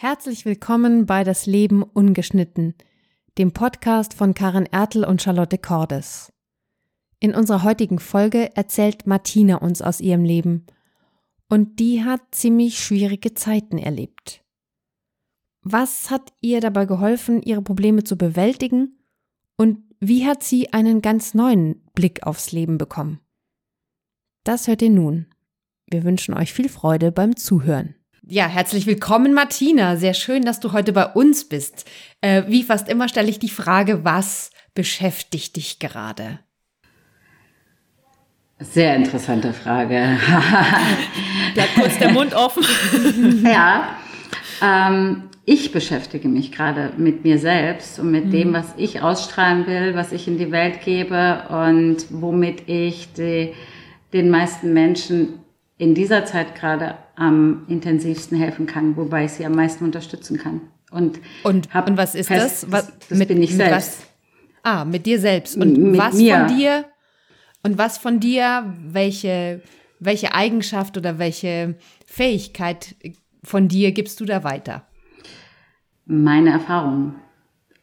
Herzlich willkommen bei Das Leben ungeschnitten, dem Podcast von Karen Ertel und Charlotte Cordes. In unserer heutigen Folge erzählt Martina uns aus ihrem Leben. Und die hat ziemlich schwierige Zeiten erlebt. Was hat ihr dabei geholfen, ihre Probleme zu bewältigen? Und wie hat sie einen ganz neuen Blick aufs Leben bekommen? Das hört ihr nun. Wir wünschen euch viel Freude beim Zuhören. Ja, herzlich willkommen, Martina. Sehr schön, dass du heute bei uns bist. Äh, wie fast immer stelle ich die Frage, was beschäftigt dich gerade? Sehr interessante Frage. Bleibt kurz der Mund offen. ja, ähm, ich beschäftige mich gerade mit mir selbst und mit mhm. dem, was ich ausstrahlen will, was ich in die Welt gebe und womit ich die, den meisten Menschen in dieser Zeit gerade am intensivsten helfen kann, wobei ich sie am meisten unterstützen kann. Und, und, und was ist fest, das? Was, das mit, bin ich selbst. Was, ah, mit dir selbst. Und mit was mir. von dir? Und was von dir? Welche, welche Eigenschaft oder welche Fähigkeit von dir gibst du da weiter? Meine Erfahrung,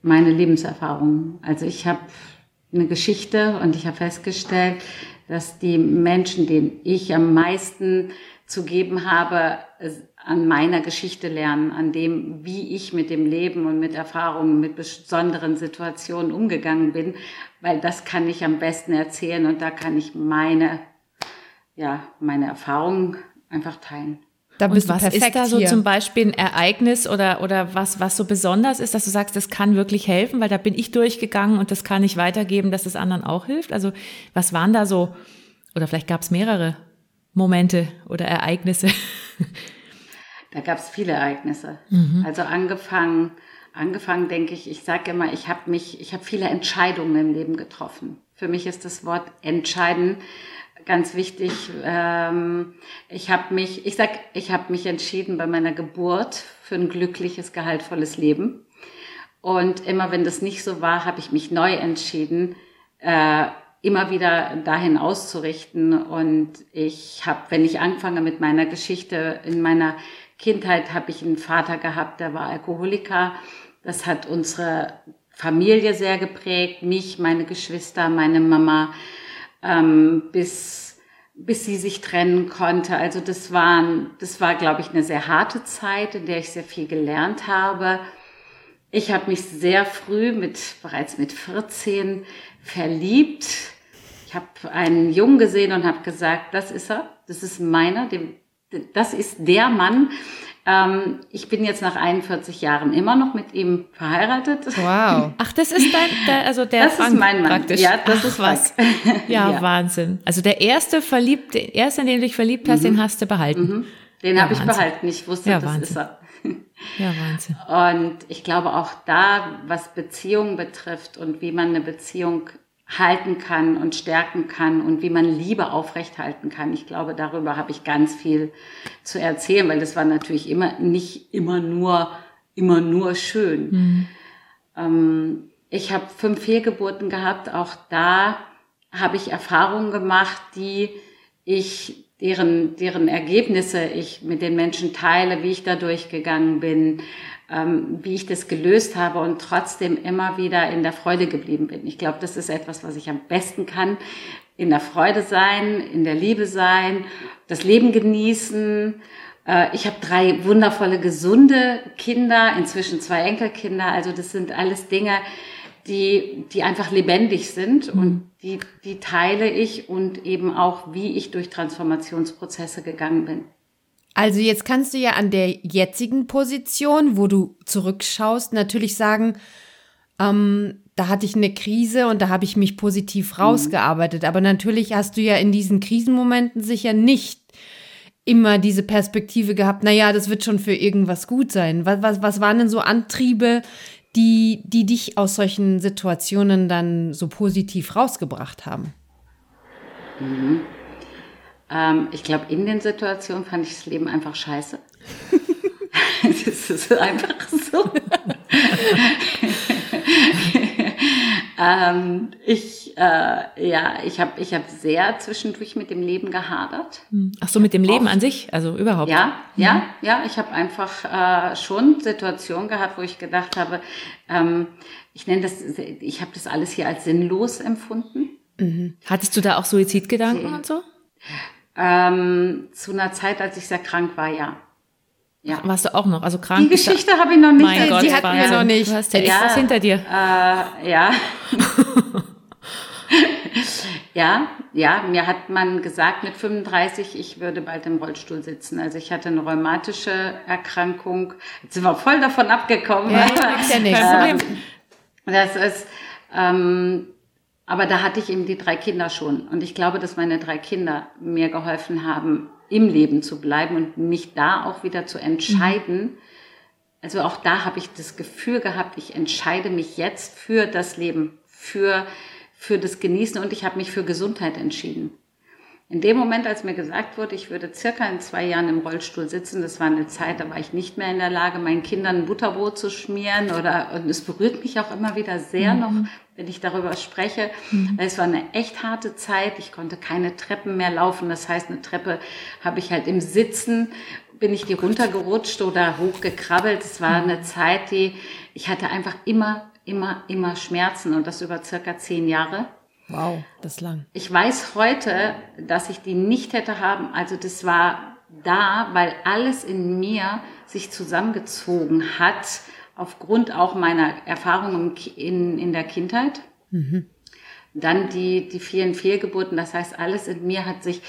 meine Lebenserfahrung. Also ich habe eine Geschichte und ich habe festgestellt, dass die Menschen, denen ich am meisten zu geben habe, an meiner Geschichte lernen, an dem, wie ich mit dem Leben und mit Erfahrungen, mit besonderen Situationen umgegangen bin, weil das kann ich am besten erzählen und da kann ich meine, ja, meine Erfahrungen einfach teilen. Da bist und was ist da so hier. zum Beispiel ein Ereignis oder, oder was, was so besonders ist, dass du sagst, das kann wirklich helfen, weil da bin ich durchgegangen und das kann ich weitergeben, dass es anderen auch hilft? Also was waren da so, oder vielleicht gab es mehrere Momente oder Ereignisse? Da gab es viele Ereignisse. Mhm. Also angefangen, angefangen denke ich, ich sage immer, ich habe mich, ich habe viele Entscheidungen im Leben getroffen. Für mich ist das Wort entscheiden ganz wichtig. Ähm, ich habe mich, ich sag, ich habe mich entschieden bei meiner Geburt für ein glückliches, gehaltvolles Leben. Und immer wenn das nicht so war, habe ich mich neu entschieden, äh, immer wieder dahin auszurichten. Und ich habe, wenn ich anfange mit meiner Geschichte, in meiner Kindheit habe ich einen Vater gehabt, der war Alkoholiker. Das hat unsere Familie sehr geprägt, mich, meine Geschwister, meine Mama ähm, bis, bis sie sich trennen konnte. Also das, waren, das war, glaube ich, eine sehr harte Zeit, in der ich sehr viel gelernt habe. Ich habe mich sehr früh, mit, bereits mit 14, verliebt. Ich habe einen Jungen gesehen und habe gesagt, das ist er, das ist meiner, dem, das ist der Mann, ähm, ich bin jetzt nach 41 Jahren immer noch mit ihm verheiratet. Wow. Ach, das ist dein, der, also der Das Frank ist mein Mann. Praktisch. Ja, das Ach, ist was. Ja, ja, Wahnsinn. Also der erste verliebt, der erste, in den du dich verliebt hast, mhm. den hast du behalten. Mhm. Den ja, habe ich behalten. Ich wusste, ja, das Wahnsinn. ist er. Ja, Wahnsinn. Und ich glaube auch da, was Beziehungen betrifft und wie man eine Beziehung halten kann und stärken kann und wie man Liebe aufrechthalten kann. Ich glaube, darüber habe ich ganz viel zu erzählen, weil das war natürlich immer nicht immer nur immer nur schön. Mhm. Ähm, ich habe fünf Fehlgeburten gehabt. Auch da habe ich Erfahrungen gemacht, die ich deren deren Ergebnisse ich mit den Menschen teile, wie ich da durchgegangen bin, ähm, wie ich das gelöst habe und trotzdem immer wieder in der Freude geblieben bin. Ich glaube, das ist etwas, was ich am besten kann. In der Freude sein, in der Liebe sein, das Leben genießen. Äh, ich habe drei wundervolle, gesunde Kinder, inzwischen zwei Enkelkinder. Also das sind alles Dinge, die, die einfach lebendig sind mhm. und die, die teile ich und eben auch, wie ich durch Transformationsprozesse gegangen bin. Also jetzt kannst du ja an der jetzigen Position, wo du zurückschaust, natürlich sagen, ähm, da hatte ich eine Krise und da habe ich mich positiv mhm. rausgearbeitet. Aber natürlich hast du ja in diesen Krisenmomenten sicher nicht immer diese Perspektive gehabt, naja, das wird schon für irgendwas gut sein. Was, was, was waren denn so Antriebe, die, die dich aus solchen Situationen dann so positiv rausgebracht haben? Mhm. Ähm, ich glaube, in den Situationen fand ich das Leben einfach scheiße. das ist einfach so. ähm, ich äh, ja, ich habe ich hab sehr zwischendurch mit dem Leben gehadert. Hm. Ach so, mit dem Leben Oft. an sich, also überhaupt? Ja, mhm. ja, ja. Ich habe einfach äh, schon Situationen gehabt, wo ich gedacht habe, ähm, ich nenne das, ich habe das alles hier als sinnlos empfunden. Mhm. Hattest du da auch Suizidgedanken und so? Ähm, zu einer Zeit, als ich sehr krank war, ja. Ja. Warst du auch noch? Also krank? Die Geschichte habe ich noch nicht. Mein Gott, die hatten wir noch nicht. Du hast ja, ja was hinter dir. Äh, ja. ja, ja, mir hat man gesagt mit 35, ich würde bald im Rollstuhl sitzen. Also ich hatte eine rheumatische Erkrankung. Jetzt sind wir voll davon abgekommen. Ja, ja nichts. Ähm, das ist, ähm, aber da hatte ich eben die drei Kinder schon. Und ich glaube, dass meine drei Kinder mir geholfen haben, im Leben zu bleiben und mich da auch wieder zu entscheiden. Also auch da habe ich das Gefühl gehabt, ich entscheide mich jetzt für das Leben, für, für das Genießen und ich habe mich für Gesundheit entschieden. In dem Moment, als mir gesagt wurde, ich würde circa in zwei Jahren im Rollstuhl sitzen, das war eine Zeit, da war ich nicht mehr in der Lage, meinen Kindern ein Butterbrot zu schmieren oder, und es berührt mich auch immer wieder sehr mhm. noch, wenn ich darüber spreche. Mhm. Es war eine echt harte Zeit. Ich konnte keine Treppen mehr laufen. Das heißt, eine Treppe habe ich halt im Sitzen, bin ich die runtergerutscht oder hochgekrabbelt. Es war mhm. eine Zeit, die, ich hatte einfach immer, immer, immer Schmerzen und das über circa zehn Jahre. Wow, das ist lang. Ich weiß heute, dass ich die nicht hätte haben. Also das war da, weil alles in mir sich zusammengezogen hat, aufgrund auch meiner Erfahrungen in, in der Kindheit. Mhm. Dann die, die vielen Fehlgeburten, das heißt, alles in mir hat sich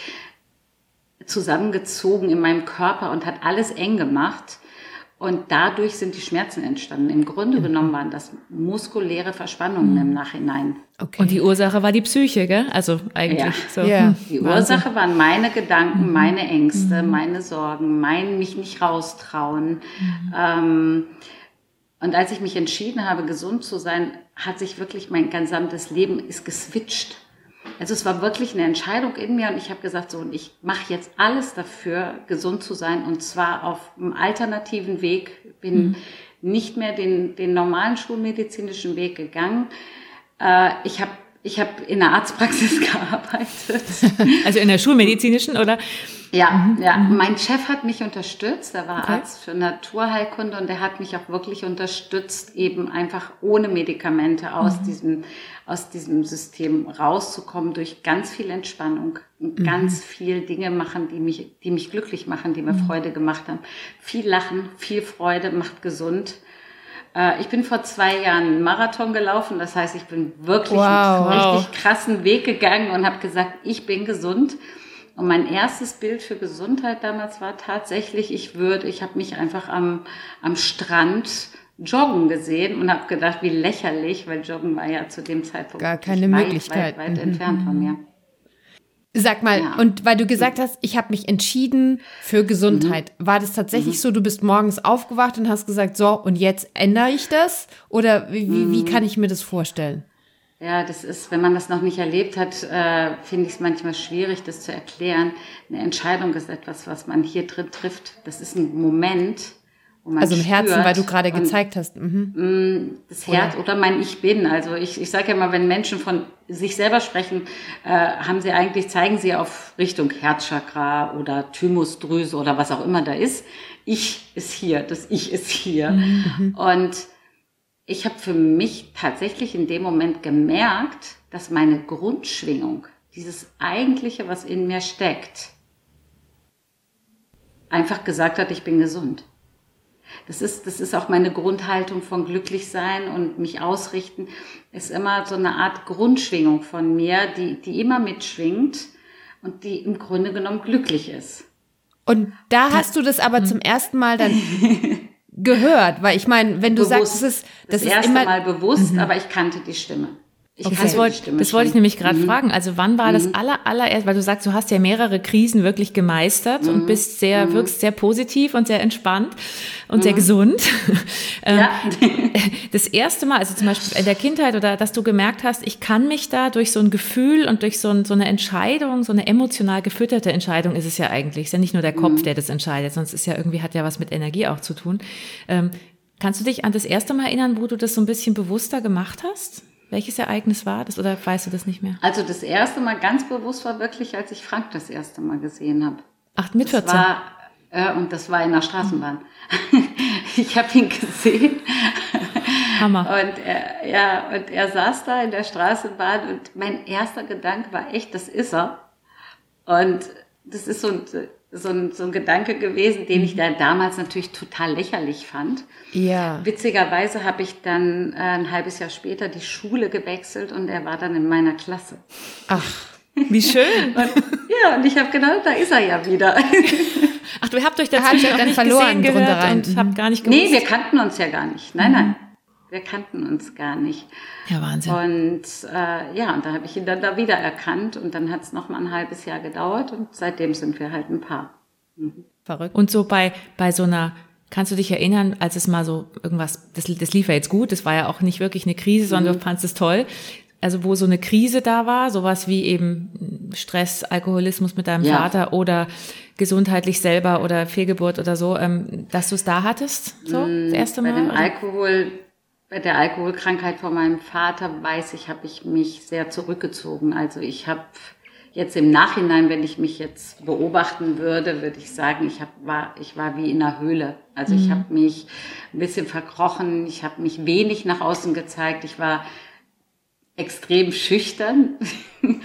zusammengezogen in meinem Körper und hat alles eng gemacht. Und dadurch sind die Schmerzen entstanden. Im Grunde mhm. genommen waren das muskuläre Verspannungen mhm. im Nachhinein. Okay. Und die Ursache war die Psyche, gell? Also eigentlich ja. so. Ja. Die Wahnsinn. Ursache waren meine Gedanken, mhm. meine Ängste, mhm. meine Sorgen, mein mich nicht raustrauen. Mhm. Ähm, und als ich mich entschieden habe, gesund zu sein, hat sich wirklich mein gesamtes Leben ist geswitcht. Also es war wirklich eine Entscheidung in mir und ich habe gesagt, so, und ich mache jetzt alles dafür, gesund zu sein und zwar auf einem alternativen Weg. Bin mhm. nicht mehr den, den normalen schulmedizinischen Weg gegangen. Äh, ich habe ich habe in der Arztpraxis gearbeitet. Also in der schulmedizinischen oder? Ja, mhm. ja. Mhm. Mein Chef hat mich unterstützt. Er war okay. Arzt für Naturheilkunde und er hat mich auch wirklich unterstützt, eben einfach ohne Medikamente aus mhm. diesem aus diesem System rauszukommen durch ganz viel Entspannung und mhm. ganz viel Dinge machen, die mich die mich glücklich machen, die mir mhm. Freude gemacht haben. Viel Lachen, viel Freude macht gesund. Äh, ich bin vor zwei Jahren einen Marathon gelaufen. Das heißt, ich bin wirklich wow, einen richtig krassen Weg gegangen und habe gesagt, ich bin gesund. Und mein erstes Bild für Gesundheit damals war tatsächlich, ich würde, ich habe mich einfach am, am Strand joggen gesehen und habe gedacht, wie lächerlich, weil joggen war ja zu dem Zeitpunkt gar keine weit, Möglichkeit weit, weit, weit mhm. entfernt von mir. Sag mal, ja. und weil du gesagt hast, ich habe mich entschieden für Gesundheit, mhm. war das tatsächlich mhm. so, du bist morgens aufgewacht und hast gesagt, so, und jetzt ändere ich das? Oder wie, mhm. wie kann ich mir das vorstellen? Ja, das ist, wenn man das noch nicht erlebt hat, äh, finde ich es manchmal schwierig, das zu erklären. Eine Entscheidung ist etwas, was man hier drin trifft. Das ist ein Moment, also im Herzen, weil du gerade gezeigt hast. Mhm. Mm, das Herz oder? oder mein Ich bin. Also ich, ich sage ja mal, wenn Menschen von sich selber sprechen, äh, haben sie eigentlich, zeigen sie auf Richtung Herzchakra oder Thymusdrüse oder was auch immer da ist. Ich ist hier, das Ich ist hier. Mhm. Und ich habe für mich tatsächlich in dem Moment gemerkt, dass meine Grundschwingung, dieses eigentliche, was in mir steckt, einfach gesagt hat, ich bin gesund. Das ist, das ist auch meine Grundhaltung von glücklich sein und mich ausrichten, ist immer so eine Art Grundschwingung von mir, die, die immer mitschwingt und die im Grunde genommen glücklich ist. Und da hast du das aber zum ersten Mal dann gehört, weil ich meine, wenn du bewusst. sagst, es ist das, das ist erste immer Mal bewusst, mhm. aber ich kannte die Stimme. Ich okay. Das, wollte, das wollte ich nämlich gerade mhm. fragen. Also wann war mhm. das aller, allererst, weil du sagst, du hast ja mehrere Krisen wirklich gemeistert mhm. und bist sehr, mhm. wirkst sehr positiv und sehr entspannt und sehr mhm. gesund. Ähm, ja. das erste Mal, also zum Beispiel in der Kindheit oder dass du gemerkt hast, ich kann mich da durch so ein Gefühl und durch so, ein, so eine Entscheidung, so eine emotional gefütterte Entscheidung ist es ja eigentlich. Es ist ja nicht nur der Kopf, mhm. der das entscheidet, sonst ist ja irgendwie, hat ja was mit Energie auch zu tun. Ähm, kannst du dich an das erste Mal erinnern, wo du das so ein bisschen bewusster gemacht hast? Welches Ereignis war das oder weißt du das nicht mehr? Also das erste Mal ganz bewusst war wirklich, als ich Frank das erste Mal gesehen habe. Ach, mit 14? Das war, äh, und das war in der Straßenbahn. ich habe ihn gesehen. Hammer. Und er, ja, und er saß da in der Straßenbahn und mein erster Gedanke war echt, das ist er. Und das ist so ein, so ein, so ein Gedanke gewesen, den ich mhm. da damals natürlich total lächerlich fand. Ja. Witzigerweise habe ich dann äh, ein halbes Jahr später die Schule gewechselt und er war dann in meiner Klasse. Ach, wie schön. und, ja, und ich habe gedacht, da ist er ja wieder. Ach, du habt euch dazwischen auch nicht verloren gesehen, gehört und habt gar nicht gewusst. Nee, wir kannten uns ja gar nicht. Nein, nein. Wir kannten uns gar nicht. Ja, Wahnsinn. Und äh, ja, und da habe ich ihn dann da wieder erkannt und dann hat es noch mal ein halbes Jahr gedauert und seitdem sind wir halt ein Paar. Mhm. Verrückt. Und so bei, bei so einer, kannst du dich erinnern, als es mal so irgendwas, das, das lief ja jetzt gut, das war ja auch nicht wirklich eine Krise, sondern mhm. du fandest es toll. Also wo so eine Krise da war, sowas wie eben Stress, Alkoholismus mit deinem ja. Vater oder gesundheitlich selber oder Fehlgeburt oder so, ähm, dass du es da hattest, so das mm, erste Mal? Bei dem Alkohol bei der Alkoholkrankheit von meinem Vater weiß ich, habe ich mich sehr zurückgezogen. Also ich habe jetzt im Nachhinein, wenn ich mich jetzt beobachten würde, würde ich sagen, ich hab, war, ich war wie in einer Höhle. Also mhm. ich habe mich ein bisschen verkrochen, ich habe mich wenig nach außen gezeigt, ich war extrem schüchtern, mhm.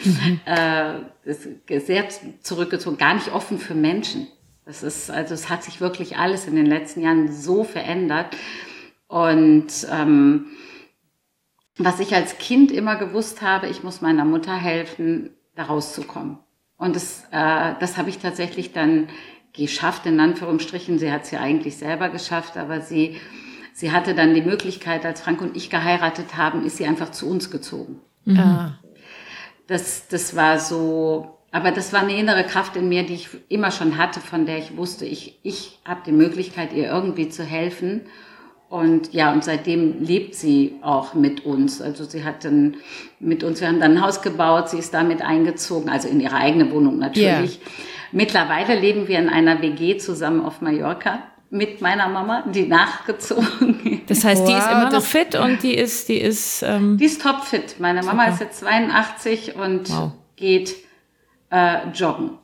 äh, sehr zurückgezogen, gar nicht offen für Menschen. Das ist, also es hat sich wirklich alles in den letzten Jahren so verändert. Und ähm, was ich als Kind immer gewusst habe, ich muss meiner Mutter helfen, da rauszukommen. Und das, äh, das habe ich tatsächlich dann geschafft, in Anführungsstrichen. Sie hat es ja eigentlich selber geschafft, aber sie, sie hatte dann die Möglichkeit, als Frank und ich geheiratet haben, ist sie einfach zu uns gezogen. Mhm. Ah. Das, das war so, aber das war eine innere Kraft in mir, die ich immer schon hatte, von der ich wusste, ich, ich habe die Möglichkeit, ihr irgendwie zu helfen. Und ja, und seitdem lebt sie auch mit uns. Also sie hat dann mit uns, wir haben dann ein Haus gebaut, sie ist damit eingezogen, also in ihre eigene Wohnung natürlich. Yeah. Mittlerweile leben wir in einer WG zusammen auf Mallorca mit meiner Mama, die nachgezogen ist. Das heißt, die ist immer noch fit und die ist, die ist. Ähm die ist topfit. Meine Mama super. ist jetzt 82 und wow. geht äh, joggen.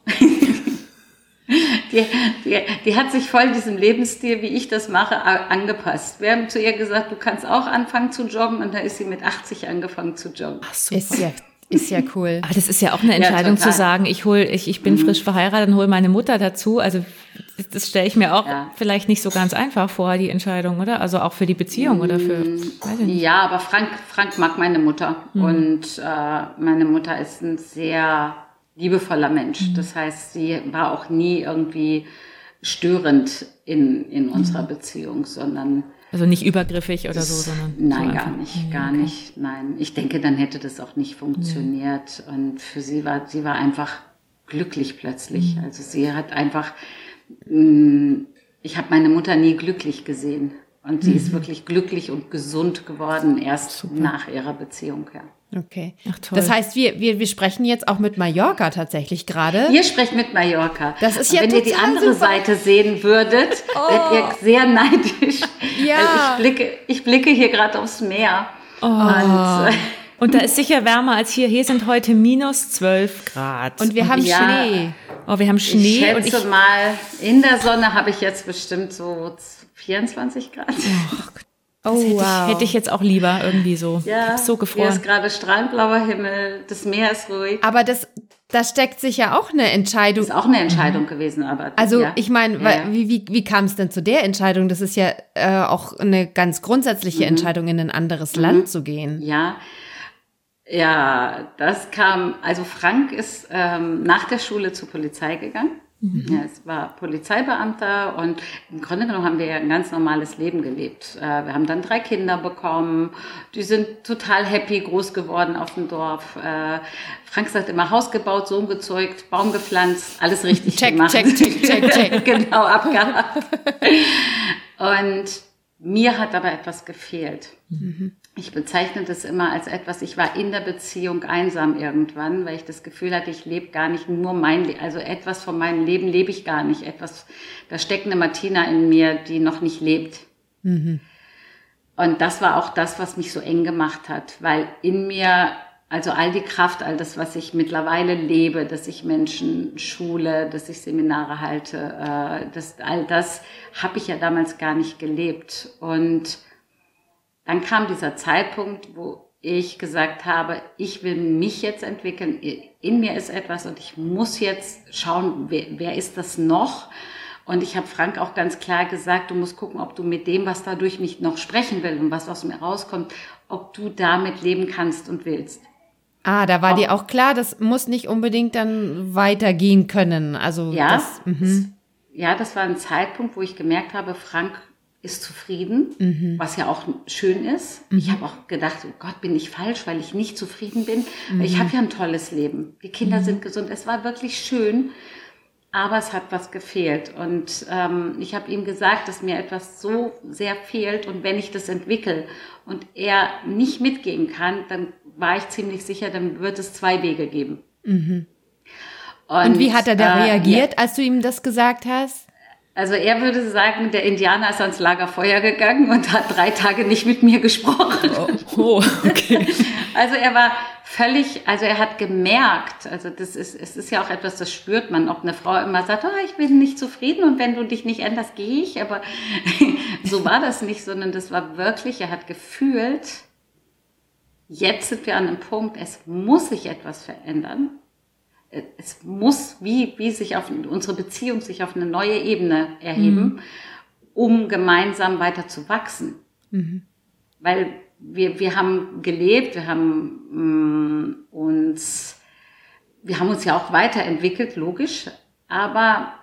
Die, die, die, hat sich voll diesem Lebensstil, wie ich das mache, angepasst. Wir haben zu ihr gesagt, du kannst auch anfangen zu joggen und da ist sie mit 80 angefangen zu joggen. Ach, super. Ist ja ist ja cool. Aber das ist ja auch eine Entscheidung ja, zu sagen, ich hol, ich, ich bin mhm. frisch verheiratet und hole meine Mutter dazu. Also das, stelle ich mir auch ja. vielleicht nicht so ganz einfach vor, die Entscheidung, oder? Also auch für die Beziehung oder für. Mhm. Weiß ich nicht. Ja, aber Frank, Frank mag meine Mutter mhm. und äh, meine Mutter ist ein sehr liebevoller Mensch. Mhm. Das heißt, sie war auch nie irgendwie störend in, in unserer mhm. Beziehung, sondern also nicht übergriffig oder so, sondern. Nein, so gar nicht, gar okay. nicht. Nein. Ich denke, dann hätte das auch nicht funktioniert. Ja. Und für sie war, sie war einfach glücklich plötzlich. Mhm. Also sie hat einfach, mm, ich habe meine Mutter nie glücklich gesehen. Und sie mhm. ist wirklich glücklich und gesund geworden, erst Super. nach ihrer Beziehung, ja. Okay. Ach, toll. Das heißt, wir, wir, wir sprechen jetzt auch mit Mallorca tatsächlich gerade. Ihr sprecht mit Mallorca. Das ist ja Wenn ihr die andere super. Seite sehen würdet, oh. werdet ihr sehr neidisch. Ja. Ich blicke, ich blicke hier gerade aufs Meer. Oh. Und, äh, und da ist sicher wärmer als hier. Hier sind heute minus 12 Grad. Und wir und haben ja, Schnee. Oh, wir haben Schnee. Ich schätze und ich, mal, in der Sonne habe ich jetzt bestimmt so 24 Grad. Oh, Oh, hätte, wow. ich, hätte ich jetzt auch lieber irgendwie so. Ja, so gefroren. Hier ist gerade strandblauer Himmel, das Meer ist ruhig. Aber das, da steckt sich ja auch eine Entscheidung. Das ist auch eine Entscheidung mhm. gewesen, aber. Also ja. ich meine, ja. wie, wie, wie kam es denn zu der Entscheidung? Das ist ja äh, auch eine ganz grundsätzliche mhm. Entscheidung, in ein anderes mhm. Land zu gehen. Ja. Ja, das kam, also Frank ist ähm, nach der Schule zur Polizei gegangen Mhm. Ja, es war Polizeibeamter und im Grunde genommen haben wir ja ein ganz normales Leben gelebt. Äh, wir haben dann drei Kinder bekommen, die sind total happy groß geworden auf dem Dorf. Äh, Frank sagt immer Haus gebaut, Sohn gezeugt, Baum gepflanzt, alles richtig check, gemacht. Check, check, check, check. genau, abgehakt. und mir hat aber etwas gefehlt. Mhm. Ich bezeichne das immer als etwas, ich war in der Beziehung einsam irgendwann, weil ich das Gefühl hatte, ich lebe gar nicht nur mein Leben, also etwas von meinem Leben lebe ich gar nicht. Etwas, da steckt eine Martina in mir, die noch nicht lebt. Mhm. Und das war auch das, was mich so eng gemacht hat, weil in mir, also all die Kraft, all das, was ich mittlerweile lebe, dass ich Menschen schule, dass ich Seminare halte, äh, das, all das habe ich ja damals gar nicht gelebt. Und dann kam dieser Zeitpunkt, wo ich gesagt habe, ich will mich jetzt entwickeln, in mir ist etwas und ich muss jetzt schauen, wer, wer ist das noch? Und ich habe Frank auch ganz klar gesagt, du musst gucken, ob du mit dem, was da durch mich noch sprechen will und was aus mir rauskommt, ob du damit leben kannst und willst. Ah, da war auch, dir auch klar, das muss nicht unbedingt dann weitergehen können. Also ja, das, mhm. ja, das war ein Zeitpunkt, wo ich gemerkt habe, Frank ist zufrieden, mhm. was ja auch schön ist. Mhm. Ich habe auch gedacht, oh Gott, bin ich falsch, weil ich nicht zufrieden bin. Mhm. Ich habe ja ein tolles Leben. Die Kinder mhm. sind gesund. Es war wirklich schön aber es hat was gefehlt. Und ähm, ich habe ihm gesagt, dass mir etwas so sehr fehlt und wenn ich das entwickle und er nicht mitgehen kann, dann war ich ziemlich sicher, dann wird es zwei Wege geben. Mhm. Und, und, wie hat er da äh, reagiert, ja. als du ihm das gesagt hast? Also er würde sagen, der Indianer ist ans Lagerfeuer gegangen und hat drei Tage nicht mit mir gesprochen. Oh, oh okay. Also er war völlig, also er hat gemerkt, also das ist, es ist ja auch etwas, das spürt man, ob eine Frau immer sagt, oh, ich bin nicht zufrieden und wenn du dich nicht änderst, gehe ich, aber so war das nicht, sondern das war wirklich, er hat gefühlt, jetzt sind wir an einem Punkt, es muss sich etwas verändern. Es muss, wie, wie sich auf unsere Beziehung sich auf eine neue Ebene erheben, mhm. um gemeinsam weiter zu wachsen. Mhm. Weil wir, wir haben gelebt, wir haben mh, mm, uns, wir haben uns ja auch weiterentwickelt, logisch, aber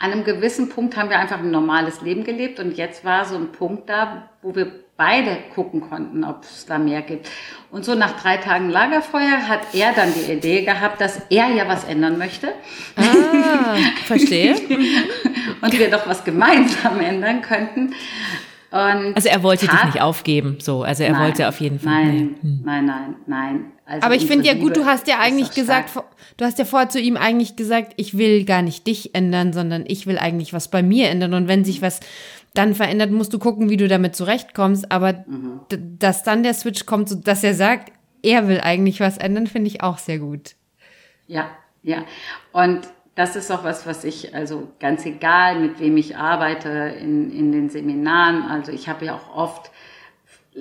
an einem gewissen Punkt haben wir einfach ein normales Leben gelebt und jetzt war so ein Punkt da, wo wir beide gucken konnten, ob es da mehr gibt. Und so nach drei Tagen Lagerfeuer hat er dann die Idee gehabt, dass er ja was ändern möchte. Ah, verstehe. und wir doch was gemeinsam ändern könnten. Und also er wollte dich nicht aufgeben, so. Also er nein, wollte auf jeden Fall. Nein, hm. nein, nein, nein. Also Aber ich finde ja gut, du hast ja eigentlich gesagt, du hast ja vorher zu ihm eigentlich gesagt, ich will gar nicht dich ändern, sondern ich will eigentlich was bei mir ändern. Und wenn sich was dann verändert, musst du gucken, wie du damit zurechtkommst. Aber mhm. dass dann der Switch kommt, dass er sagt, er will eigentlich was ändern, finde ich auch sehr gut. Ja, ja. Und das ist auch was, was ich, also ganz egal, mit wem ich arbeite in, in den Seminaren, also ich habe ja auch oft,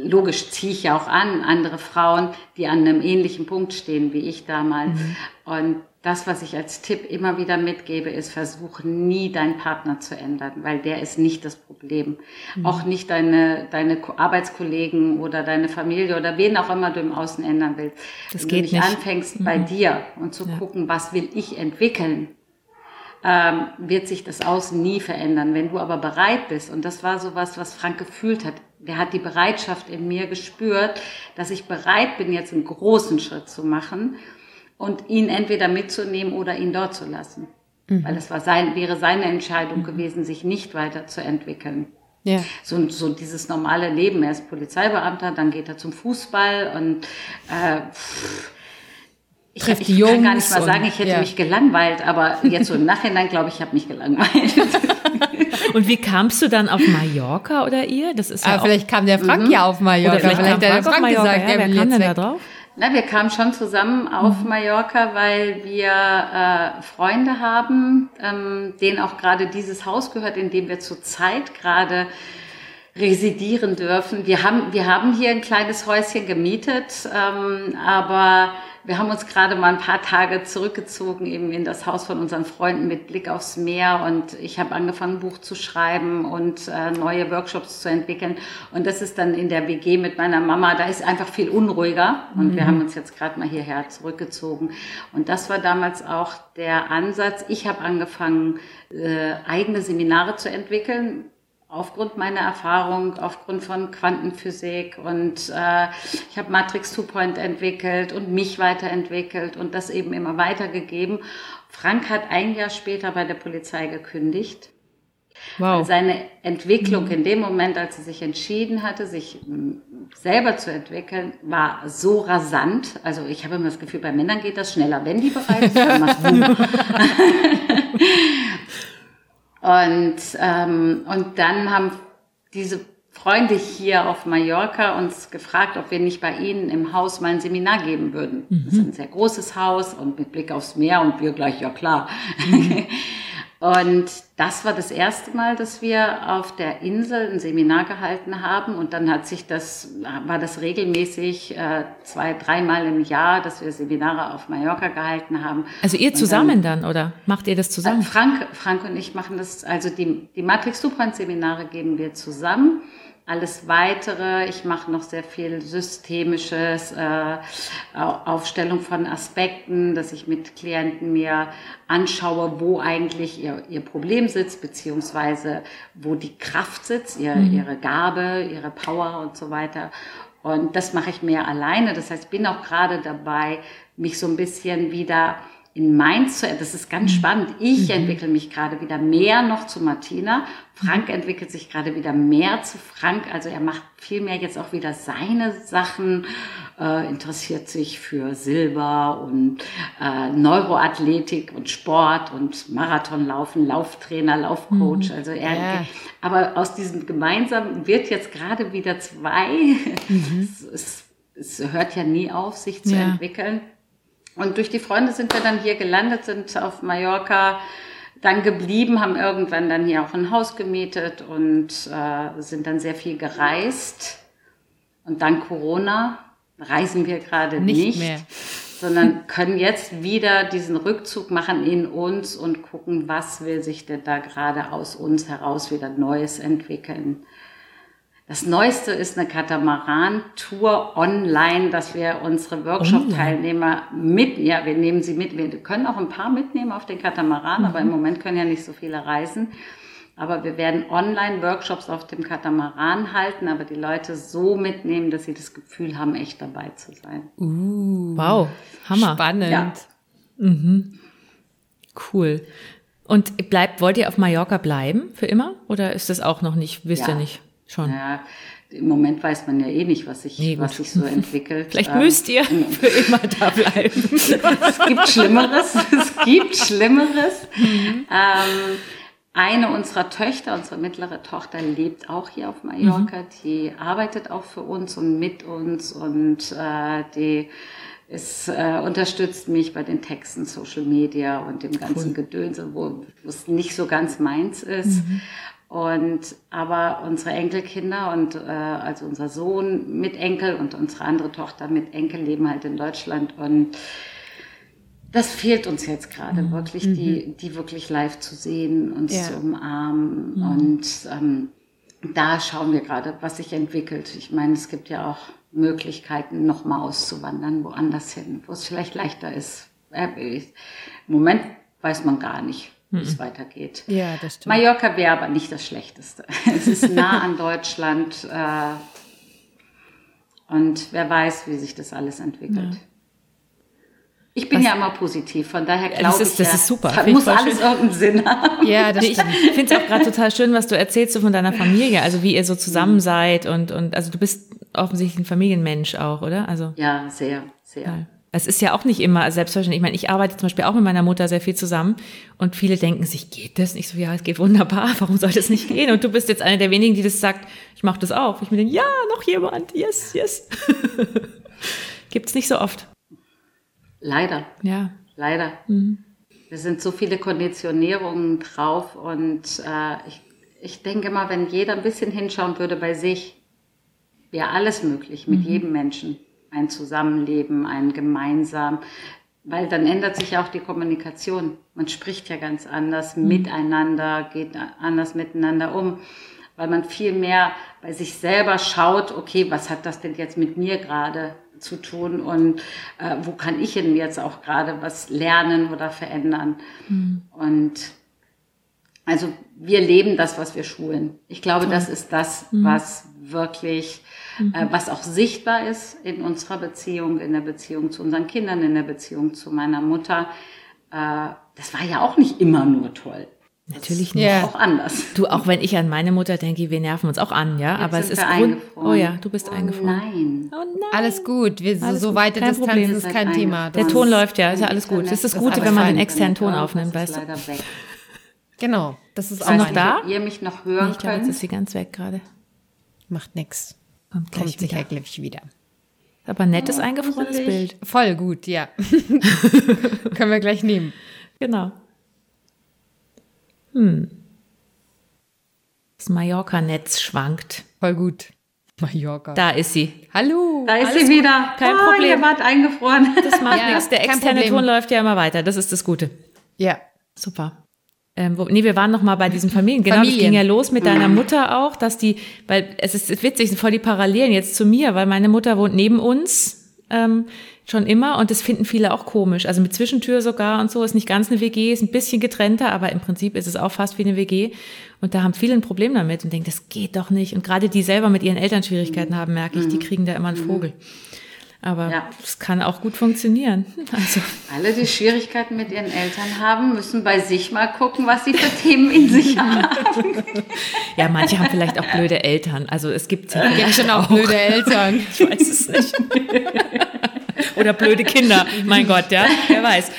logisch ziehe ich ja auch an, andere Frauen, die an einem ähnlichen Punkt stehen wie ich damals. Mhm. Und das, was ich als Tipp immer wieder mitgebe, ist, versuch nie deinen Partner zu ändern, weil der ist nicht das Problem. Mhm. Auch nicht deine, deine Arbeitskollegen oder deine Familie oder wen auch immer du im Außen ändern willst. Das Wenn geht du nicht anfängst mhm. bei dir und zu ja. gucken, was will ich entwickeln, ähm, wird sich das Außen nie verändern. Wenn du aber bereit bist, und das war so was, was Frank gefühlt hat, der hat die Bereitschaft in mir gespürt, dass ich bereit bin, jetzt einen großen Schritt zu machen und ihn entweder mitzunehmen oder ihn dort zu lassen. Mhm. Weil es war sein, wäre seine Entscheidung mhm. gewesen, sich nicht weiterzuentwickeln. Ja. So, so dieses normale Leben. Er ist Polizeibeamter, dann geht er zum Fußball und äh, pff, ich, trifft ich, ich kann gar nicht mal sagen, ich hätte ja. mich gelangweilt, aber jetzt so im Nachhinein glaube ich, ich habe mich gelangweilt. und wie kamst du dann auf Mallorca oder ihr? Das ist ja ah, vielleicht kam der Frank mhm. ja auf Mallorca. Oder vielleicht, vielleicht hat der Frank, Mallorca, gesagt, ja, wer kam denn da drauf? Na, wir kamen schon zusammen auf mhm. Mallorca, weil wir äh, Freunde haben, ähm, denen auch gerade dieses Haus gehört, in dem wir zurzeit gerade residieren dürfen. Wir haben, wir haben hier ein kleines Häuschen gemietet, ähm, aber wir haben uns gerade mal ein paar Tage zurückgezogen eben in das Haus von unseren Freunden mit Blick aufs Meer. Und ich habe angefangen, ein Buch zu schreiben und äh, neue Workshops zu entwickeln. Und das ist dann in der WG mit meiner Mama, da ist einfach viel unruhiger. Und mhm. wir haben uns jetzt gerade mal hierher zurückgezogen. Und das war damals auch der Ansatz. Ich habe angefangen, äh, eigene Seminare zu entwickeln, aufgrund meiner Erfahrung, aufgrund von Quantenphysik und äh, ich habe Matrix 2 entwickelt und mich weiterentwickelt und das eben immer weitergegeben. Frank hat ein Jahr später bei der Polizei gekündigt. Wow. Seine Entwicklung in dem Moment, als er sich entschieden hatte, sich selber zu entwickeln, war so rasant. Also ich habe immer das Gefühl, bei Männern geht das schneller. Wenn die bereit sind, dann Und, ähm, und dann haben diese Freunde hier auf Mallorca uns gefragt, ob wir nicht bei ihnen im Haus mal ein Seminar geben würden. Mhm. Das ist ein sehr großes Haus und mit Blick aufs Meer und wir gleich, ja klar. Mhm. Und das war das erste Mal, dass wir auf der Insel ein Seminar gehalten haben. Und dann hat sich das, war das regelmäßig äh, zwei, dreimal im Jahr, dass wir Seminare auf Mallorca gehalten haben. Also ihr zusammen dann, dann, oder macht ihr das zusammen? Äh, Frank, Frank und ich machen das, also die, die Matrix Suprant Seminare geben wir zusammen. Alles Weitere, ich mache noch sehr viel systemisches, äh, Aufstellung von Aspekten, dass ich mit Klienten mir anschaue, wo eigentlich ihr, ihr Problem sitzt, beziehungsweise wo die Kraft sitzt, ihr, mhm. ihre Gabe, ihre Power und so weiter. Und das mache ich mehr alleine. Das heißt, ich bin auch gerade dabei, mich so ein bisschen wieder in Mainz zu, das ist ganz mhm. spannend. Ich mhm. entwickle mich gerade wieder mehr noch zu Martina. Frank mhm. entwickelt sich gerade wieder mehr zu Frank. Also er macht viel mehr jetzt auch wieder seine Sachen, äh, interessiert sich für Silber und äh, Neuroathletik und Sport und Marathonlaufen, Lauftrainer, Laufcoach. Also er, ja. aber aus diesem gemeinsamen wird jetzt gerade wieder zwei. Mhm. Es, es, es, hört ja nie auf, sich zu ja. entwickeln. Und durch die Freunde sind wir dann hier gelandet, sind auf Mallorca dann geblieben, haben irgendwann dann hier auch ein Haus gemietet und äh, sind dann sehr viel gereist. Und dann Corona reisen wir gerade nicht, nicht mehr. sondern können jetzt wieder diesen Rückzug machen in uns und gucken, was will sich denn da gerade aus uns heraus wieder Neues entwickeln. Das Neueste ist eine Katamaran-Tour online, dass wir unsere Workshop-Teilnehmer mit, ja, wir nehmen sie mit. Wir können auch ein paar mitnehmen auf den Katamaran, mhm. aber im mhm. Moment können ja nicht so viele reisen. Aber wir werden Online-Workshops auf dem Katamaran halten, aber die Leute so mitnehmen, dass sie das Gefühl haben, echt dabei zu sein. Uh, wow, Hammer. Spannend. Ja. Mhm. Cool. Und bleibt, wollt ihr auf Mallorca bleiben für immer? Oder ist das auch noch nicht, wisst ja. ihr nicht? Schon. Ja, im Moment weiß man ja eh nicht, was sich, nee, was sich so entwickelt. Vielleicht ähm, müsst ihr für immer da bleiben. es gibt Schlimmeres. Es gibt Schlimmeres. Mhm. Ähm, eine unserer Töchter, unsere mittlere Tochter, lebt auch hier auf Mallorca. Mhm. Die arbeitet auch für uns und mit uns und äh, die es äh, unterstützt mich bei den Texten, Social Media und dem ganzen cool. Gedönse, wo es nicht so ganz meins ist. Mhm. Und aber unsere Enkelkinder und äh, also unser Sohn mit Enkel und unsere andere Tochter mit Enkel leben halt in Deutschland und das fehlt uns jetzt gerade mhm. wirklich, mhm. die, die wirklich live zu sehen, uns ja. zu umarmen. Mhm. Und ähm, da schauen wir gerade, was sich entwickelt. Ich meine, es gibt ja auch Möglichkeiten, nochmal auszuwandern, woanders hin, wo es vielleicht leichter ist. Äh, Im Moment weiß man gar nicht wie es mhm. weitergeht. Ja, das stimmt. Mallorca wäre aber nicht das Schlechteste. Es ist nah an Deutschland äh, und wer weiß, wie sich das alles entwickelt. Ja. Ich bin Was? ja immer positiv, von daher glaube ich, das ja, ist super. Da muss alles schön. irgendeinen Sinn haben. Ja, das stimmt. Ich finde es auch gerade total schön, was du erzählst so von deiner Familie, also wie ihr so zusammen mhm. seid und, und also du bist offensichtlich ein Familienmensch auch, oder? Also ja, sehr, sehr. Ja. Es ist ja auch nicht immer selbstverständlich. Ich meine, ich arbeite zum Beispiel auch mit meiner Mutter sehr viel zusammen und viele denken sich, geht das nicht so? Ja, es geht wunderbar. Warum soll das nicht gehen? Und du bist jetzt eine der wenigen, die das sagt, ich mache das auch. Ich mir denke, ja, noch jemand, yes, yes. Gibt's nicht so oft. Leider. Ja. Leider. Mhm. Wir sind so viele Konditionierungen drauf und äh, ich, ich denke mal, wenn jeder ein bisschen hinschauen würde bei sich, wäre alles möglich mit mhm. jedem Menschen ein Zusammenleben, ein gemeinsam, weil dann ändert sich ja auch die Kommunikation. Man spricht ja ganz anders mhm. miteinander, geht anders miteinander um, weil man viel mehr bei sich selber schaut, okay, was hat das denn jetzt mit mir gerade zu tun und äh, wo kann ich denn jetzt auch gerade was lernen oder verändern. Mhm. Und also wir leben das, was wir schulen. Ich glaube, das ist das, mhm. was wirklich mhm. äh, was auch sichtbar ist in unserer Beziehung, in der Beziehung zu unseren Kindern, in der Beziehung zu meiner Mutter. Äh, das war ja auch nicht immer nur toll. Natürlich nicht. Ja. Auch anders. Du, auch wenn ich an meine Mutter denke, wir nerven uns auch an, ja. Jetzt aber es ist Grund. Oh ja, du bist oh eingefroren. Nein. Oh nein. Alles gut. Wir, alles so weite Distanz Problem. ist kein Thema. Der Ton läuft ja, ist ja alles gut. Das ist das, das Gute, wenn man den externen Ton aufnimmt, weißt du. Genau. Das ist auch noch da. Ihr mich noch hören nee, ich glaube, jetzt ist sie ganz weg gerade. Macht nix. Kommt, Kommt sicher gleich wieder. Aber nettes oh, eingefrorenes Bild. Voll gut, ja. Können wir gleich nehmen. Genau. Hm. Das Mallorca-Netz schwankt. Voll gut. Mallorca. Da ist sie. Hallo. Da ist sie wieder. Kein oh, Problem. Ihr wart eingefroren. Das macht ja, nichts. Der externe Ton läuft ja immer weiter. Das ist das Gute. Ja. Super. Ähm, wo, nee, wir waren noch mal bei diesen Familien. Genau, Familien. das ging ja los mit deiner Mutter auch, dass die, weil es ist witzig, sind voll die Parallelen jetzt zu mir, weil meine Mutter wohnt neben uns ähm, schon immer und das finden viele auch komisch. Also mit Zwischentür sogar und so ist nicht ganz eine WG, ist ein bisschen getrennter, aber im Prinzip ist es auch fast wie eine WG. Und da haben viele ein Problem damit und denken, das geht doch nicht. Und gerade die selber mit ihren Eltern Schwierigkeiten haben, merke ich, die mhm. kriegen da immer einen mhm. Vogel. Aber ja. es kann auch gut funktionieren. Also. Alle, die Schwierigkeiten mit ihren Eltern haben, müssen bei sich mal gucken, was sie für Themen in sich haben. Ja, manche haben vielleicht auch blöde Eltern. Also es gibt ja, ja schon auch, auch blöde Eltern. Ich weiß es nicht. Oder blöde Kinder. Mein Gott, ja, wer weiß.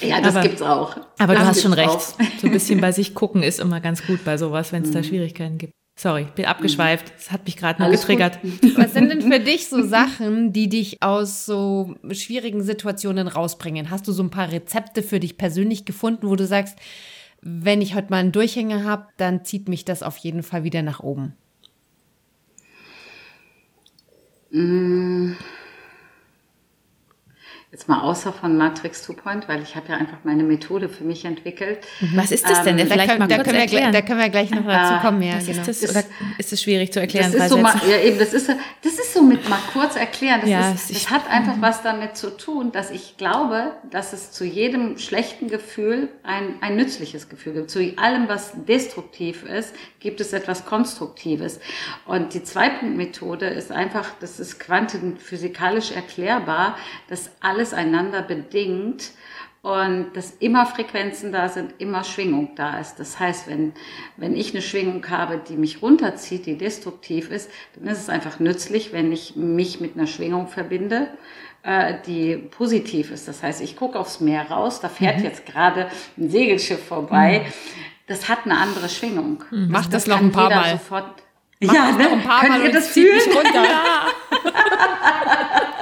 Ja, das aber, gibt's auch. Aber das du hast schon recht. Auch. So ein bisschen bei sich gucken ist immer ganz gut bei sowas, wenn es mhm. da Schwierigkeiten gibt. Sorry, bin abgeschweift. Das hat mich gerade nur getriggert. Gut. Was sind denn für dich so Sachen, die dich aus so schwierigen Situationen rausbringen? Hast du so ein paar Rezepte für dich persönlich gefunden, wo du sagst, wenn ich heute mal einen Durchhänger habe, dann zieht mich das auf jeden Fall wieder nach oben? Mmh. Jetzt mal außer von Matrix 2 Point, weil ich habe ja einfach meine Methode für mich entwickelt. Was ist das denn? Ähm, Vielleicht da, mal da, kurz können erklären. Wir, da können wir gleich noch dazu äh, kommen. Ja, genau. ist das, oder ist es schwierig zu erklären? Das ist, so mal, ja, eben, das, ist, das ist so mit mal kurz erklären. Das, ja, ist, das hat einfach was damit zu tun, dass ich glaube, dass es zu jedem schlechten Gefühl ein, ein nützliches Gefühl gibt. Zu allem, was destruktiv ist, gibt es etwas Konstruktives. Und die Zwei-Punkt-Methode ist einfach, das ist quantenphysikalisch erklärbar, dass alles einander bedingt und dass immer Frequenzen da sind, immer Schwingung da ist. Das heißt, wenn, wenn ich eine Schwingung habe, die mich runterzieht, die destruktiv ist, dann ist es einfach nützlich, wenn ich mich mit einer Schwingung verbinde, äh, die positiv ist. Das heißt, ich gucke aufs Meer raus, da fährt mhm. jetzt gerade ein Segelschiff vorbei. Mhm. Das hat eine andere Schwingung. Mhm. Mach das, das noch ein paar Mal. Sofort, Mach ja, ne? noch ein paar Könnt Mal ihr das fühlen? runter. Ja.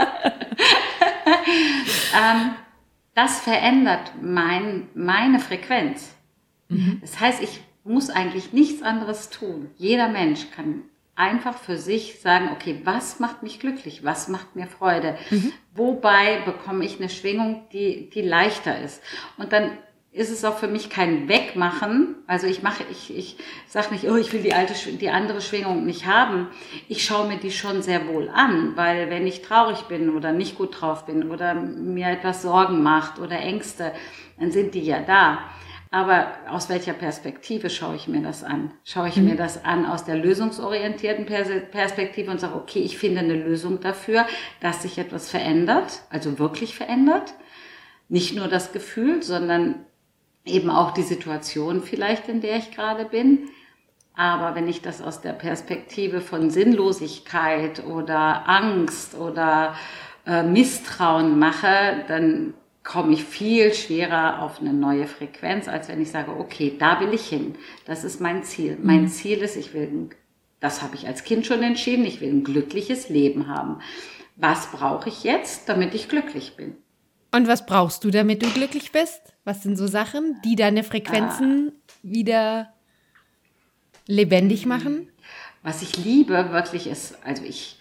ähm, das verändert mein, meine Frequenz. Mhm. Das heißt, ich muss eigentlich nichts anderes tun. Jeder Mensch kann einfach für sich sagen, okay, was macht mich glücklich? Was macht mir Freude? Mhm. Wobei bekomme ich eine Schwingung, die, die leichter ist? Und dann ist es auch für mich kein Wegmachen. Also ich mache, ich, ich sage nicht, oh, ich will die alte, die andere Schwingung nicht haben. Ich schaue mir die schon sehr wohl an, weil wenn ich traurig bin oder nicht gut drauf bin oder mir etwas Sorgen macht oder Ängste, dann sind die ja da. Aber aus welcher Perspektive schaue ich mir das an? Schaue ich mhm. mir das an aus der lösungsorientierten Perspektive und sage, okay, ich finde eine Lösung dafür, dass sich etwas verändert, also wirklich verändert. Nicht nur das Gefühl, sondern eben auch die Situation vielleicht, in der ich gerade bin. Aber wenn ich das aus der Perspektive von Sinnlosigkeit oder Angst oder äh, Misstrauen mache, dann komme ich viel schwerer auf eine neue Frequenz, als wenn ich sage, okay, da will ich hin. Das ist mein Ziel. Mein mhm. Ziel ist, ich will, das habe ich als Kind schon entschieden, ich will ein glückliches Leben haben. Was brauche ich jetzt, damit ich glücklich bin? Und was brauchst du, damit du glücklich bist? Was sind so Sachen, die deine Frequenzen ah. wieder lebendig machen? Was ich liebe wirklich ist, also ich,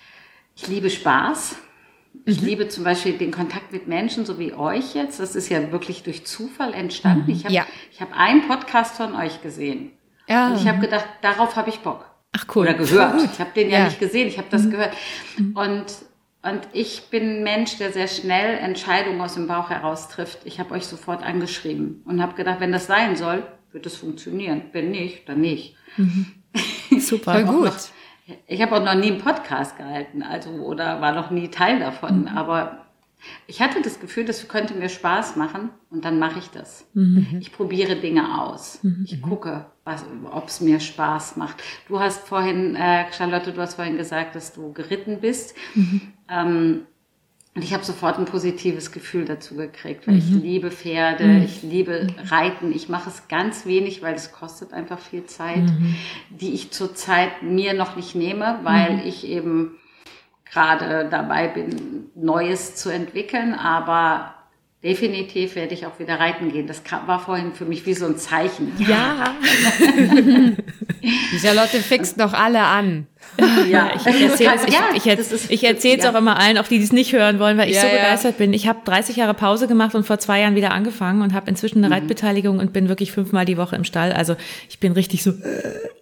ich liebe Spaß. Ich mhm. liebe zum Beispiel den Kontakt mit Menschen, so wie euch jetzt. Das ist ja wirklich durch Zufall entstanden. Mhm. Ich habe ja. hab einen Podcast von euch gesehen. Ja. Und ich habe gedacht, darauf habe ich Bock. Ach cool. Oder gehört. Ich habe den ja, ja, nicht gesehen, ich habe das mhm. gehört. Und und ich bin ein Mensch, der sehr schnell Entscheidungen aus dem Bauch heraus trifft. Ich habe euch sofort angeschrieben und habe gedacht, wenn das sein soll, wird es funktionieren. Wenn nicht, dann nicht. Mhm. Super, gut. Noch, ich habe auch noch nie einen Podcast gehalten, also oder war noch nie Teil davon. Mhm. Aber ich hatte das Gefühl, das könnte mir Spaß machen und dann mache ich das. Mhm. Ich probiere Dinge aus. Mhm. Ich gucke, ob es mir Spaß macht. Du hast vorhin, äh, Charlotte, du hast vorhin gesagt, dass du geritten bist. Mhm. Ähm, Und ich habe sofort ein positives Gefühl dazu gekriegt, weil mhm. ich liebe Pferde, mhm. ich liebe Reiten. Ich mache es ganz wenig, weil es kostet einfach viel Zeit, mhm. die ich zurzeit mir noch nicht nehme, weil mhm. ich eben gerade dabei bin, Neues zu entwickeln. Aber definitiv werde ich auch wieder reiten gehen. Das war vorhin für mich wie so ein Zeichen. Ja. Die Charlotte fixt noch alle an. Ja, ich, ich erzähle es ja, ich, ich, ich erzähl's ja. auch immer allen, auch die, die es nicht hören wollen, weil ich ja, so begeistert bin. Ich habe 30 Jahre Pause gemacht und vor zwei Jahren wieder angefangen und habe inzwischen eine mhm. Reitbeteiligung und bin wirklich fünfmal die Woche im Stall. Also ich bin richtig so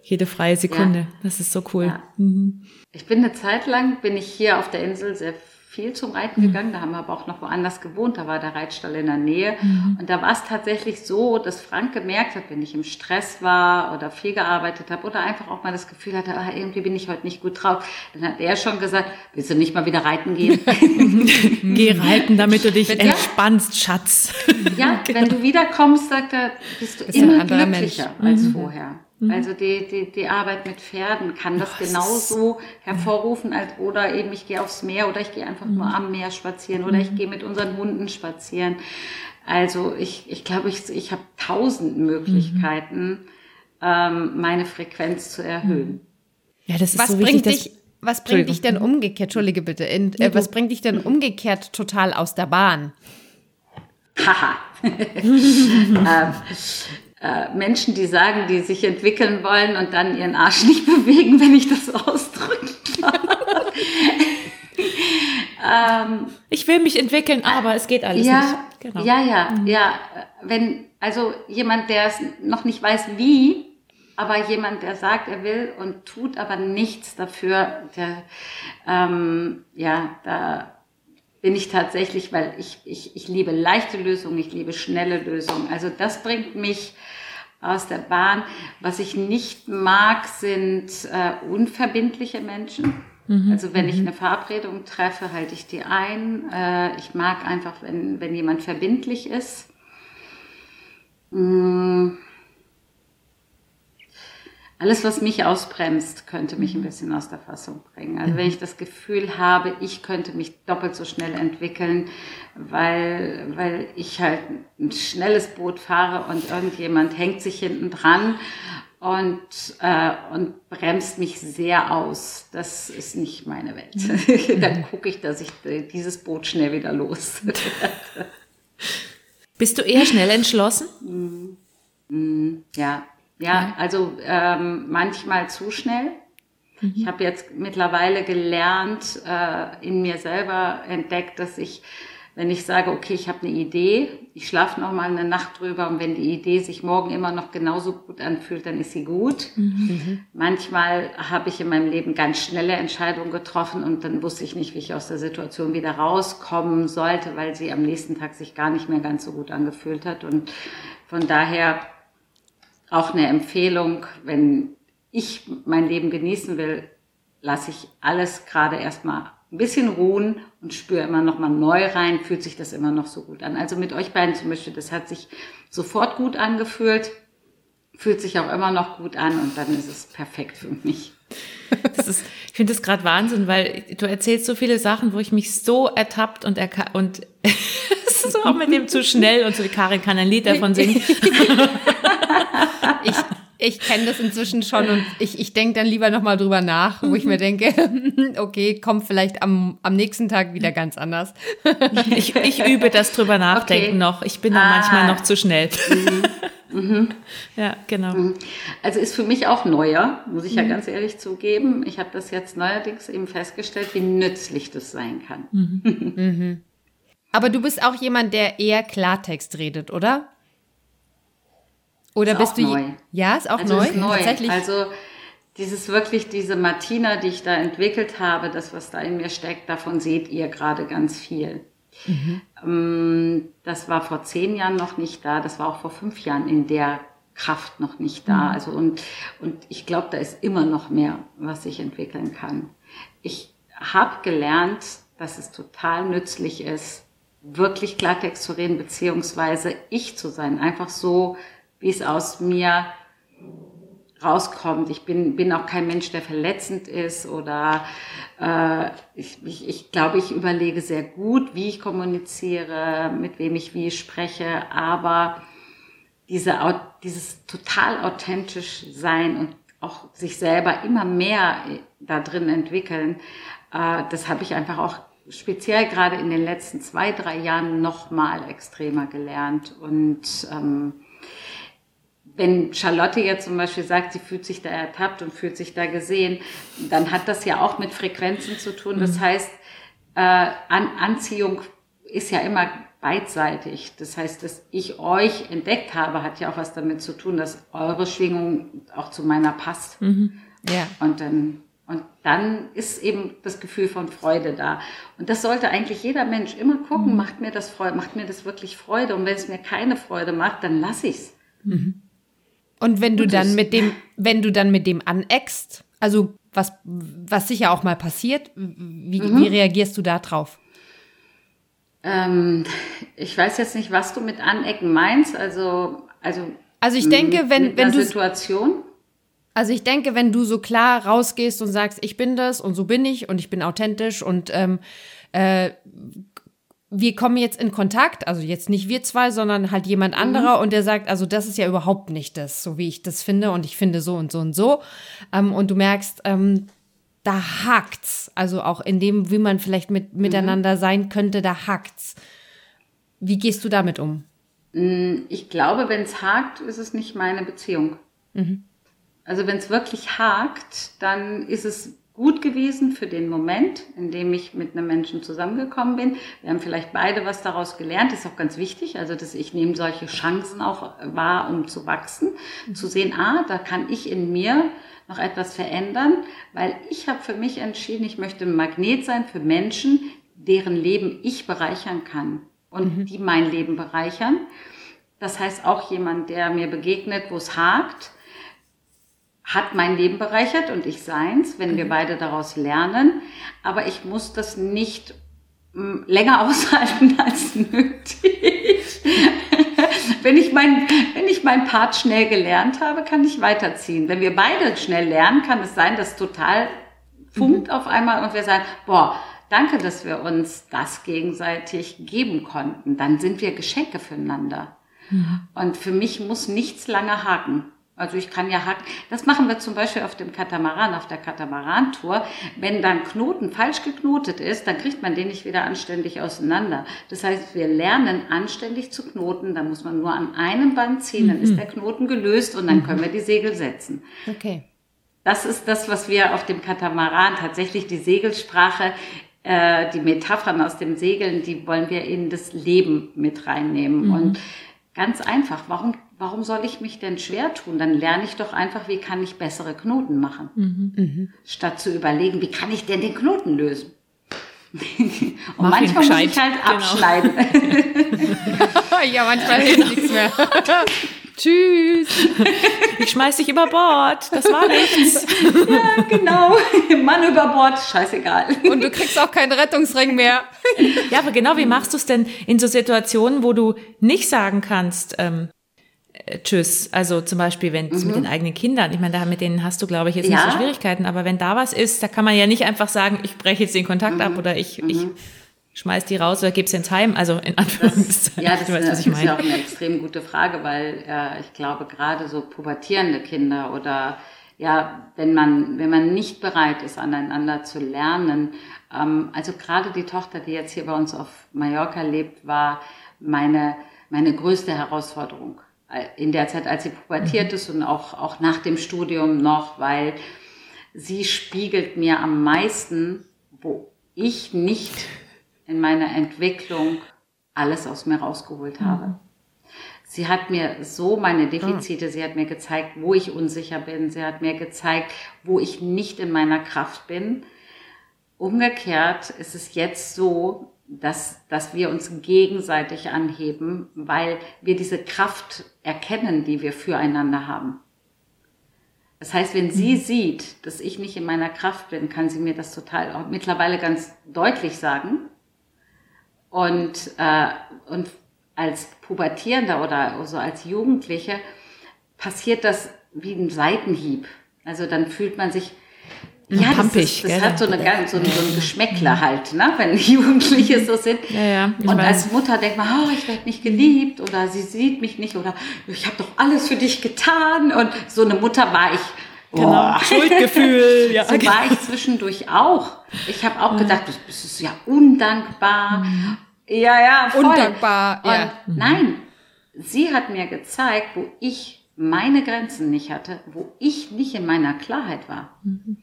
jede freie Sekunde. Das ist so cool. Mhm. Ich bin eine Zeit lang, bin ich hier auf der Insel sehr viel zum Reiten mhm. gegangen. Da haben wir aber auch noch woanders gewohnt. Da war der Reitstall in der Nähe. Mhm. Und da war es tatsächlich so, dass Frank gemerkt hat, wenn ich im Stress war oder viel gearbeitet habe oder einfach auch mal das Gefühl hatte, ah, irgendwie bin ich heute nicht gut drauf, dann hat er schon gesagt, willst du nicht mal wieder reiten gehen? Geh reiten, damit du dich ja. entspannst, Schatz. Ja, genau. wenn du wiederkommst, sagt er, bist du immer glücklicher Mensch. als mhm. vorher. Mhm. Also die, die, die Arbeit mit Pferden kann das oh, genauso hervorrufen, als oder eben ich gehe aufs Meer oder ich gehe einfach nur mhm. am Meer spazieren oder ich mhm. gehe mit unseren Hunden spazieren. Also ich, ich glaube, ich, ich habe tausend Möglichkeiten, ähm, meine Frequenz zu erhöhen. Ja, das ist was so wichtig, bringt dich, was bringt dich denn umgekehrt, Entschuldige bitte, in, äh, was bringt dich denn umgekehrt total aus der Bahn? Haha. ähm, äh, Menschen, die sagen, die sich entwickeln wollen und dann ihren Arsch nicht bewegen, wenn ich das ausdrücken darf. ähm, ich will mich entwickeln, aber es geht alles ja, nicht. Genau. Ja, ja, mhm. ja. Wenn, also jemand, der es noch nicht weiß, wie, aber jemand, der sagt, er will und tut aber nichts dafür, der, ähm, ja, da bin ich tatsächlich, weil ich, ich, ich liebe leichte Lösungen, ich liebe schnelle Lösungen. Also das bringt mich aus der Bahn. Was ich nicht mag, sind äh, unverbindliche Menschen. Mhm. Also wenn ich mhm. eine Verabredung treffe, halte ich die ein. Äh, ich mag einfach, wenn, wenn jemand verbindlich ist. Mmh alles, was mich ausbremst, könnte mich ein mhm. bisschen aus der Fassung bringen. Also wenn mhm. ich das Gefühl habe, ich könnte mich doppelt so schnell entwickeln, weil, weil ich halt ein schnelles Boot fahre und irgendjemand hängt sich hinten dran und, äh, und bremst mich sehr aus. Das ist nicht meine Welt. Mhm. Dann gucke ich, dass ich dieses Boot schnell wieder los. Bist du eher schnell entschlossen? Ja, ja, also ähm, manchmal zu schnell. Mhm. Ich habe jetzt mittlerweile gelernt, äh, in mir selber entdeckt, dass ich, wenn ich sage, okay, ich habe eine Idee, ich schlafe noch mal eine Nacht drüber und wenn die Idee sich morgen immer noch genauso gut anfühlt, dann ist sie gut. Mhm. Manchmal habe ich in meinem Leben ganz schnelle Entscheidungen getroffen und dann wusste ich nicht, wie ich aus der Situation wieder rauskommen sollte, weil sie am nächsten Tag sich gar nicht mehr ganz so gut angefühlt hat und von daher auch eine Empfehlung, wenn ich mein Leben genießen will, lasse ich alles gerade erstmal ein bisschen ruhen und spüre immer noch mal neu rein, fühlt sich das immer noch so gut an. Also mit euch beiden zum Beispiel, das hat sich sofort gut angefühlt, fühlt sich auch immer noch gut an und dann ist es perfekt für mich. Ist, ich finde das gerade Wahnsinn, weil du erzählst so viele Sachen, wo ich mich so ertappt und und so auch mit dem zu schnell und so. Karin kann ein Lied davon singen. ich ich kenne das inzwischen schon und ich, ich denke dann lieber nochmal drüber nach, wo ich mir denke, okay, kommt vielleicht am, am nächsten Tag wieder ganz anders. ich, ich übe das drüber nachdenken okay. noch. Ich bin da ah. manchmal noch zu schnell. Mhm. Mhm. Ja, genau. Mhm. Also ist für mich auch neuer, muss ich ja mhm. ganz ehrlich zugeben. Ich habe das jetzt neuerdings eben festgestellt, wie nützlich das sein kann. Aber du bist auch jemand, der eher Klartext redet, oder? Oder ist bist du neu. Ja, ist auch also neu. Ist neu. Tatsächlich. Also dieses wirklich diese Martina, die ich da entwickelt habe, das was da in mir steckt, davon seht ihr gerade ganz viel. Mhm. Ähm, das war vor zehn Jahren noch nicht da, das war auch vor fünf Jahren in der Kraft noch nicht da. Mhm. Also und, und ich glaube, da ist immer noch mehr, was ich entwickeln kann. Ich habe gelernt, dass es total nützlich ist, wirklich Klartext zu reden, beziehungsweise ich zu sein. Einfach so, wie es aus mir rauskommt. Ich bin, bin auch kein Mensch, der verletzend ist oder äh, ich, ich, ich glaube, ich überlege sehr gut, wie ich kommuniziere, mit wem ich wie spreche, aber diese, dieses total authentisch sein und auch sich selber immer mehr da drin entwickeln, äh, das habe ich einfach auch speziell gerade in den letzten zwei, drei Jahren noch mal extremer gelernt und ähm, wenn Charlotte jetzt zum Beispiel sagt, sie fühlt sich da ertappt und fühlt sich da gesehen, dann hat das ja auch mit Frequenzen zu tun. Das mhm. heißt, äh, An Anziehung ist ja immer beidseitig. Das heißt, dass ich euch entdeckt habe, hat ja auch was damit zu tun, dass eure Schwingung auch zu meiner passt. Mhm. Ja. Und dann und dann ist eben das Gefühl von Freude da. Und das sollte eigentlich jeder Mensch immer gucken, mhm. macht mir das Freude, macht mir das wirklich Freude? Und wenn es mir keine Freude macht, dann lass ich's. Mhm. Und wenn du dann mit dem, wenn du dann mit dem aneckst, also was, was sicher auch mal passiert, wie, mhm. wie reagierst du da drauf? Ähm, ich weiß jetzt nicht, was du mit anecken meinst. Also, also, also ich denke, wenn, wenn du Situation. Also ich denke, wenn du so klar rausgehst und sagst, ich bin das und so bin ich und ich bin authentisch und ähm, äh, wir kommen jetzt in Kontakt, also jetzt nicht wir zwei, sondern halt jemand mhm. anderer mhm. und der sagt, also das ist ja überhaupt nicht das, so wie ich das finde und ich finde so und so und so. Ähm, und du merkst, ähm, da hakt's. Also auch in dem, wie man vielleicht mit, mhm. miteinander sein könnte, da hakt's. Wie gehst du damit um? Mm, ich glaube, wenn es hakt, ist es nicht meine Beziehung. Mhm. Also wenn es wirklich hakt, dann ist es gut gewesen für den Moment, in dem ich mit einem Menschen zusammengekommen bin. Wir haben vielleicht beide was daraus gelernt, das ist auch ganz wichtig. Also, dass ich nehme solche Chancen auch wahr, um zu wachsen, mhm. zu sehen, ah, da kann ich in mir noch etwas verändern, weil ich habe für mich entschieden, ich möchte ein Magnet sein für Menschen, deren Leben ich bereichern kann und mhm. die mein Leben bereichern. Das heißt auch jemand, der mir begegnet, wo es hakt, hat mein Leben bereichert und ich seins, wenn wir mhm. beide daraus lernen. Aber ich muss das nicht mm, länger aushalten als nötig. wenn ich mein, wenn ich mein Part schnell gelernt habe, kann ich weiterziehen. Wenn wir beide schnell lernen, kann es sein, dass total funkt mhm. auf einmal und wir sagen, boah, danke, dass wir uns das gegenseitig geben konnten. Dann sind wir Geschenke füreinander. Mhm. Und für mich muss nichts lange haken. Also ich kann ja hacken. Das machen wir zum Beispiel auf dem Katamaran, auf der Katamaran-Tour. Wenn dann Knoten falsch geknotet ist, dann kriegt man den nicht wieder anständig auseinander. Das heißt, wir lernen anständig zu knoten. Da muss man nur an einem Band ziehen, dann ist mhm. der Knoten gelöst und dann können wir die Segel setzen. Okay. Das ist das, was wir auf dem Katamaran tatsächlich die Segelsprache äh, die Metaphern aus dem Segeln, die wollen wir in das Leben mit reinnehmen. Mhm. Und ganz einfach, warum warum soll ich mich denn schwer tun? Dann lerne ich doch einfach, wie kann ich bessere Knoten machen, mhm. mhm. statt zu überlegen, wie kann ich denn den Knoten lösen? Und Mach manchmal muss ich halt genau. abschneiden. ja, manchmal hilft nichts mehr. Tschüss. Ich schmeiß dich über Bord. Das war nichts. Ja, genau. Mann über Bord, scheißegal. Und du kriegst auch keinen Rettungsring mehr. Ja, aber genau, wie machst du es denn in so Situationen, wo du nicht sagen kannst, ähm, äh, tschüss. Also zum Beispiel, wenn es mhm. mit den eigenen Kindern, ich meine, da mit denen hast du, glaube ich, jetzt ja. nicht so Schwierigkeiten, aber wenn da was ist, da kann man ja nicht einfach sagen, ich breche jetzt den Kontakt mhm. ab oder ich, mhm. ich schmeiß die raus oder gib's ins Heim. Also in Anführungszeichen. Ja, das weiß, ist ja auch eine extrem gute Frage, weil äh, ich glaube, gerade so pubertierende Kinder oder ja, wenn man, wenn man nicht bereit ist, aneinander zu lernen, ähm, also gerade die Tochter, die jetzt hier bei uns auf Mallorca lebt, war meine, meine größte Herausforderung in der Zeit, als sie pubertiert mhm. ist und auch, auch nach dem Studium noch, weil sie spiegelt mir am meisten, wo ich nicht in meiner Entwicklung alles aus mir rausgeholt mhm. habe. Sie hat mir so meine Defizite, sie hat mir gezeigt, wo ich unsicher bin, sie hat mir gezeigt, wo ich nicht in meiner Kraft bin. Umgekehrt ist es jetzt so, dass, dass wir uns gegenseitig anheben, weil wir diese Kraft erkennen, die wir füreinander haben. Das heißt, wenn sie mhm. sieht, dass ich nicht in meiner Kraft bin, kann sie mir das total auch mittlerweile ganz deutlich sagen. Und, äh, und als Pubertierender oder so als Jugendliche passiert das wie ein Seitenhieb. Also dann fühlt man sich ja, Pampig, das, ist, das hat so, eine, so, ein, so ein Geschmäckler halt, ne? wenn Jugendliche so sind. Ja, ja, und weiß. als Mutter denkt man, oh, ich werde nicht geliebt oder sie sieht mich nicht oder ich habe doch alles für dich getan. Und so eine Mutter war ich. Genau. Schuldgefühl. Ja, so war ich zwischendurch auch. Ich habe auch gedacht, das, das ist ja undankbar. Mhm. Ja, ja, voll. Undankbar. Ja. Und nein, sie hat mir gezeigt, wo ich meine Grenzen nicht hatte, wo ich nicht in meiner Klarheit war. Mhm.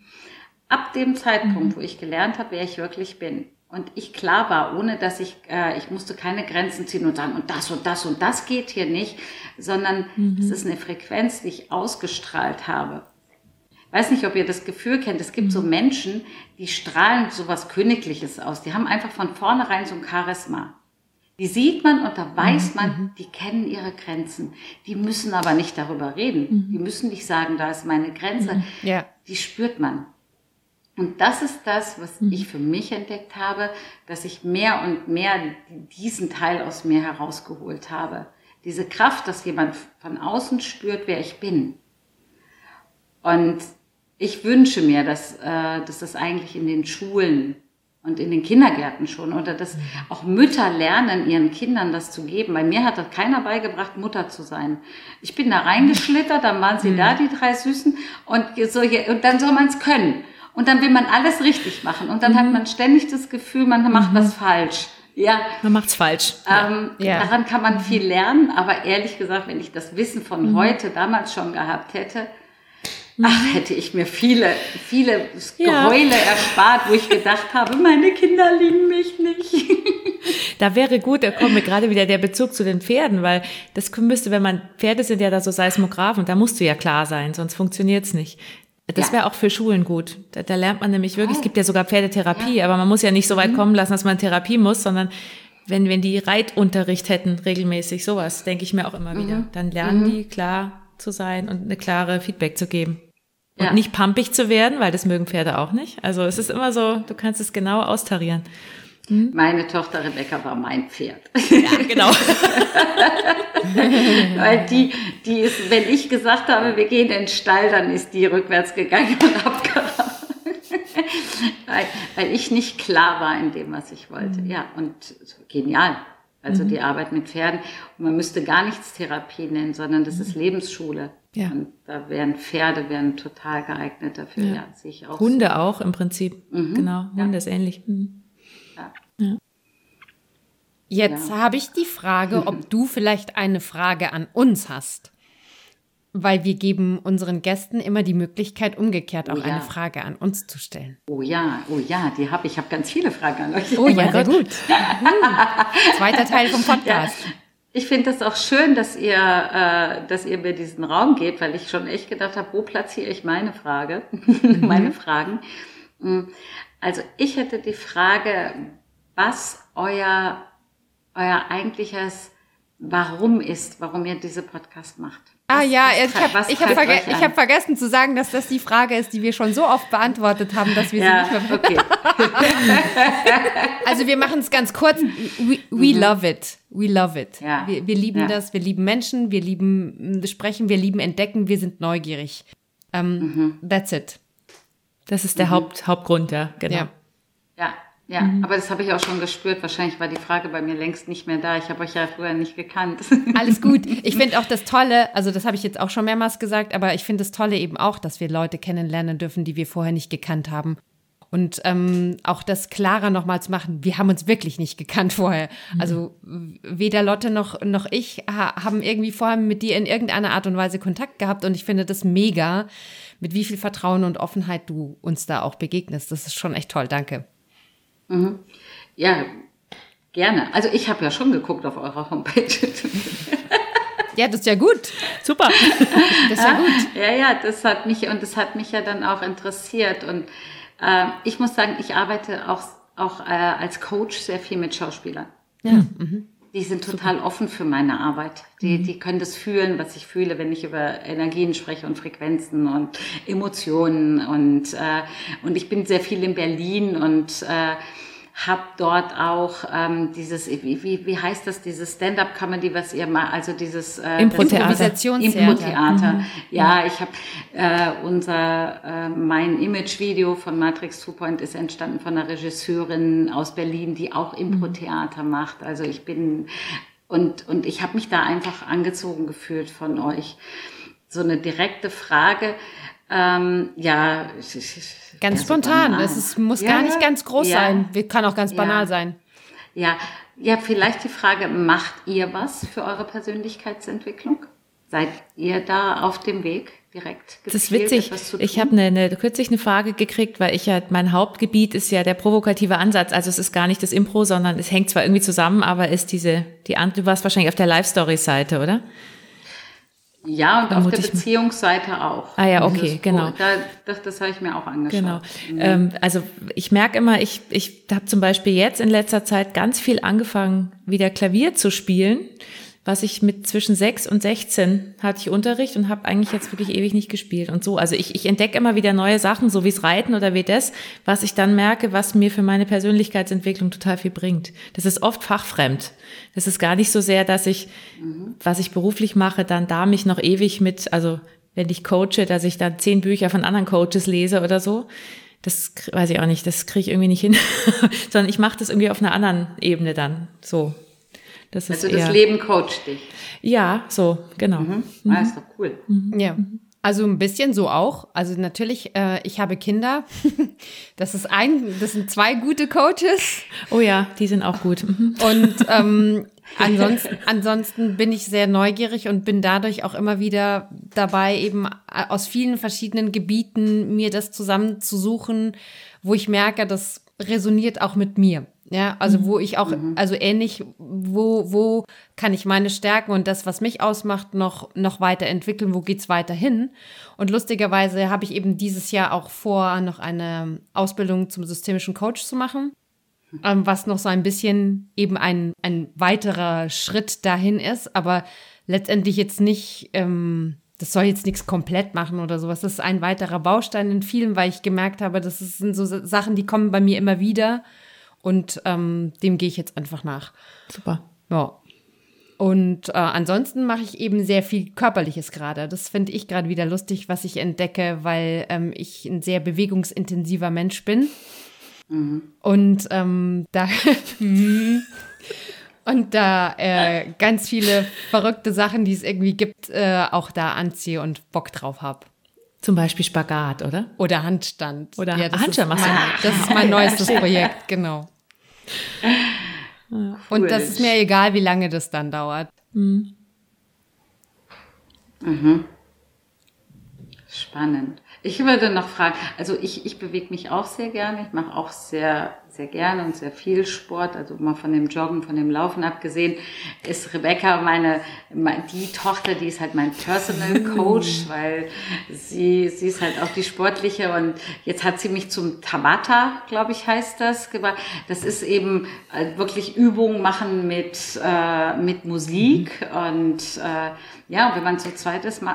Ab dem Zeitpunkt, mhm. wo ich gelernt habe, wer ich wirklich bin und ich klar war, ohne dass ich, äh, ich musste keine Grenzen ziehen und sagen, und das und das und das geht hier nicht, sondern mhm. es ist eine Frequenz, die ich ausgestrahlt habe. Weiß nicht, ob ihr das Gefühl kennt. Es gibt mhm. so Menschen, die strahlen so was Königliches aus. Die haben einfach von vornherein so ein Charisma. Die sieht man und da weiß mhm. man, mhm. die kennen ihre Grenzen. Die müssen aber nicht darüber reden. Die müssen nicht sagen, da ist meine Grenze. Mhm. Ja. Die spürt man. Und das ist das, was mhm. ich für mich entdeckt habe, dass ich mehr und mehr diesen Teil aus mir herausgeholt habe. Diese Kraft, dass jemand von außen spürt, wer ich bin. Und ich wünsche mir, dass, äh, dass das eigentlich in den Schulen und in den Kindergärten schon oder dass mhm. auch Mütter lernen, ihren Kindern das zu geben. Bei mir hat das keiner beigebracht, Mutter zu sein. Ich bin da reingeschlittert, dann waren sie mhm. da, die drei Süßen, und, so hier, und dann soll man es können. Und dann will man alles richtig machen. Und dann mhm. hat man ständig das Gefühl, man macht mhm. was falsch. Ja. Man macht's falsch. Ähm, ja. Daran kann man viel lernen, aber ehrlich gesagt, wenn ich das Wissen von mhm. heute damals schon gehabt hätte, Ach, hätte ich mir viele, viele ja. Geheule erspart, wo ich gedacht habe, meine Kinder lieben mich nicht. Da wäre gut, da kommt mir gerade wieder der Bezug zu den Pferden, weil das müsste, wenn man, Pferde sind ja da so Seismographen, da musst du ja klar sein, sonst funktioniert's nicht. Das ja. wäre auch für Schulen gut. Da, da, lernt man nämlich wirklich, oh. es gibt ja sogar Pferdetherapie, ja. aber man muss ja nicht so weit mhm. kommen lassen, dass man Therapie muss, sondern wenn, wenn die Reitunterricht hätten, regelmäßig, sowas, denke ich mir auch immer wieder. Mhm. Dann lernen mhm. die klar zu sein und eine klare Feedback zu geben. Und ja. nicht pumpig zu werden, weil das mögen Pferde auch nicht. Also es ist immer so, du kannst es genau austarieren. Hm? Meine Tochter Rebecca war mein Pferd. Ja, genau. weil die, die ist, wenn ich gesagt habe, wir gehen in den Stall, dann ist die rückwärts gegangen und abgerannt. weil, weil ich nicht klar war in dem, was ich wollte. Mhm. Ja, und genial. Also mhm. die Arbeit mit Pferden. Und man müsste gar nichts Therapie nennen, sondern das ist mhm. Lebensschule. Ja. Und da wären Pferde wären total geeignet dafür. Ja, ja sehe ich auch. Hunde so. auch im Prinzip. Mhm. Genau, Hunde ja. ist ähnlich. Mhm. Ja. ja. Jetzt habe ich die Frage, ob du vielleicht eine Frage an uns hast. Weil wir geben unseren Gästen immer die Möglichkeit, umgekehrt auch oh ja. eine Frage an uns zu stellen. Oh ja, oh ja, die habe ich. Ich habe ganz viele Fragen an euch. Oh ja, sehr gut. Zweiter Teil vom Podcast. Ja. Ich finde das auch schön, dass ihr, äh, dass ihr mir diesen Raum gebt, weil ich schon echt gedacht habe, wo platziere ich meine Frage, mhm. meine Fragen. Mm, also ich hätte die Frage, was euer, euer eigentliches Warum ist, warum ihr diese Podcast macht. Ah ja, ich habe ich hab verge hab vergessen zu sagen, dass das die Frage ist, die wir schon so oft beantwortet haben, dass wir ja, sie nicht mehr. Okay. also wir machen es ganz kurz. We, we mhm. love it. We love it. Ja. Wir, wir lieben ja. das. Wir lieben Menschen. Wir lieben Sprechen. Wir lieben Entdecken. Wir sind neugierig. Um, ähm, mhm. That's it. Das ist der mhm. Haupt, Hauptgrund, ja. Genau. Ja. ja. Ja, mhm. aber das habe ich auch schon gespürt. Wahrscheinlich war die Frage bei mir längst nicht mehr da. Ich habe euch ja früher nicht gekannt. Alles gut. Ich finde auch das Tolle, also das habe ich jetzt auch schon mehrmals gesagt, aber ich finde das Tolle eben auch, dass wir Leute kennenlernen dürfen, die wir vorher nicht gekannt haben. Und ähm, auch das klarer nochmal zu machen, wir haben uns wirklich nicht gekannt vorher. Mhm. Also weder Lotte noch, noch ich haben irgendwie vorher mit dir in irgendeiner Art und Weise Kontakt gehabt. Und ich finde das mega, mit wie viel Vertrauen und Offenheit du uns da auch begegnest. Das ist schon echt toll. Danke. Mhm. Ja, gerne. Also ich habe ja schon geguckt auf eurer Homepage. Ja, das ist ja gut. Super. Das ist ja gut. Ja, ja, das hat mich und das hat mich ja dann auch interessiert. Und ich muss sagen, ich arbeite auch, auch äh, als Coach sehr viel mit Schauspielern. Ja. Mhm. Die sind total Super. offen für meine Arbeit. Die, mhm. die können das fühlen, was ich fühle, wenn ich über Energien spreche und Frequenzen und Emotionen. Und, äh, und ich bin sehr viel in Berlin und äh, habe dort auch ähm, dieses, wie, wie, heißt das, dieses Stand-up-Comedy, was ihr mal, also dieses äh, Impro-Theater. Impro-Theater. Mhm. Ja, ich habe äh, unser, äh, mein Image-Video von Matrix Two Point ist entstanden von einer Regisseurin aus Berlin, die auch Impro-Theater macht. Also ich bin und, und ich habe mich da einfach angezogen gefühlt von euch. So eine direkte Frage. Ähm, ja, ganz spontan. Es ist, muss ja, gar nicht ganz groß ja, sein. Kann auch ganz banal ja. sein. Ja, ja, vielleicht die Frage: Macht ihr was für eure Persönlichkeitsentwicklung? Seid ihr da auf dem Weg? direkt Das ist witzig. Ich habe eine, eine, kürzlich eine Frage gekriegt, weil ich ja, mein Hauptgebiet ist ja der provokative Ansatz. Also es ist gar nicht das Impro, sondern es hängt zwar irgendwie zusammen, aber ist diese, die, du warst wahrscheinlich auf der Live-Story-Seite, oder? Ja, und auf der Beziehungsseite auch. Ah ja, okay, genau. Da, das das habe ich mir auch angeschaut. Genau. Mhm. Ähm, also ich merke immer, ich, ich habe zum Beispiel jetzt in letzter Zeit ganz viel angefangen, wieder Klavier zu spielen was ich mit zwischen sechs und 16 hatte ich Unterricht und habe eigentlich jetzt wirklich ewig nicht gespielt und so. Also ich, ich entdecke immer wieder neue Sachen, so wie es Reiten oder wie das, was ich dann merke, was mir für meine Persönlichkeitsentwicklung total viel bringt. Das ist oft fachfremd. Das ist gar nicht so sehr, dass ich, was ich beruflich mache, dann da mich noch ewig mit, also wenn ich coache, dass ich dann zehn Bücher von anderen Coaches lese oder so. Das weiß ich auch nicht, das kriege ich irgendwie nicht hin, sondern ich mache das irgendwie auf einer anderen Ebene dann so. Das ist also das eher, Leben coacht dich. Ja, so, genau. Mhm. Ah, ist doch cool. Mhm. Ja. Also ein bisschen so auch. Also natürlich, äh, ich habe Kinder. Das ist ein, das sind zwei gute Coaches. Oh ja, die sind auch gut. Mhm. Und ähm, ansonsten, ansonsten bin ich sehr neugierig und bin dadurch auch immer wieder dabei, eben aus vielen verschiedenen Gebieten mir das zusammenzusuchen, wo ich merke, das resoniert auch mit mir. Ja, also mhm. wo ich auch, mhm. also ähnlich, wo, wo kann ich meine Stärken und das, was mich ausmacht, noch, noch weiterentwickeln, wo geht's weiter hin? Und lustigerweise habe ich eben dieses Jahr auch vor, noch eine Ausbildung zum systemischen Coach zu machen, ähm, was noch so ein bisschen eben ein, ein weiterer Schritt dahin ist, aber letztendlich jetzt nicht, ähm, das soll jetzt nichts komplett machen oder sowas. Das ist ein weiterer Baustein in vielen, weil ich gemerkt habe, das sind so Sachen, die kommen bei mir immer wieder und ähm, dem gehe ich jetzt einfach nach. Super. Ja. Und äh, ansonsten mache ich eben sehr viel Körperliches gerade. Das finde ich gerade wieder lustig, was ich entdecke, weil ähm, ich ein sehr bewegungsintensiver Mensch bin. Mhm. Und ähm, da und da äh, ganz viele verrückte Sachen, die es irgendwie gibt, äh, auch da anziehe und Bock drauf habe. Zum Beispiel Spagat, oder? Oder Handstand. Oder ja, das Handstand machst du. Das ist mein neuestes Projekt, genau. Cool. Und das ist mir egal, wie lange das dann dauert. Mhm. Mhm. Spannend. Ich würde noch fragen, also ich, ich bewege mich auch sehr gerne, ich mache auch sehr, sehr gerne und sehr viel Sport, also mal von dem Joggen, von dem Laufen abgesehen, ist Rebecca meine, die Tochter, die ist halt mein Personal Coach, weil sie, sie ist halt auch die sportliche und jetzt hat sie mich zum Tabata, glaube ich, heißt das, gebracht. Das ist eben äh, wirklich Übungen machen mit, äh, mit Musik mhm. und äh, ja, wenn man zu zweit ist, äh,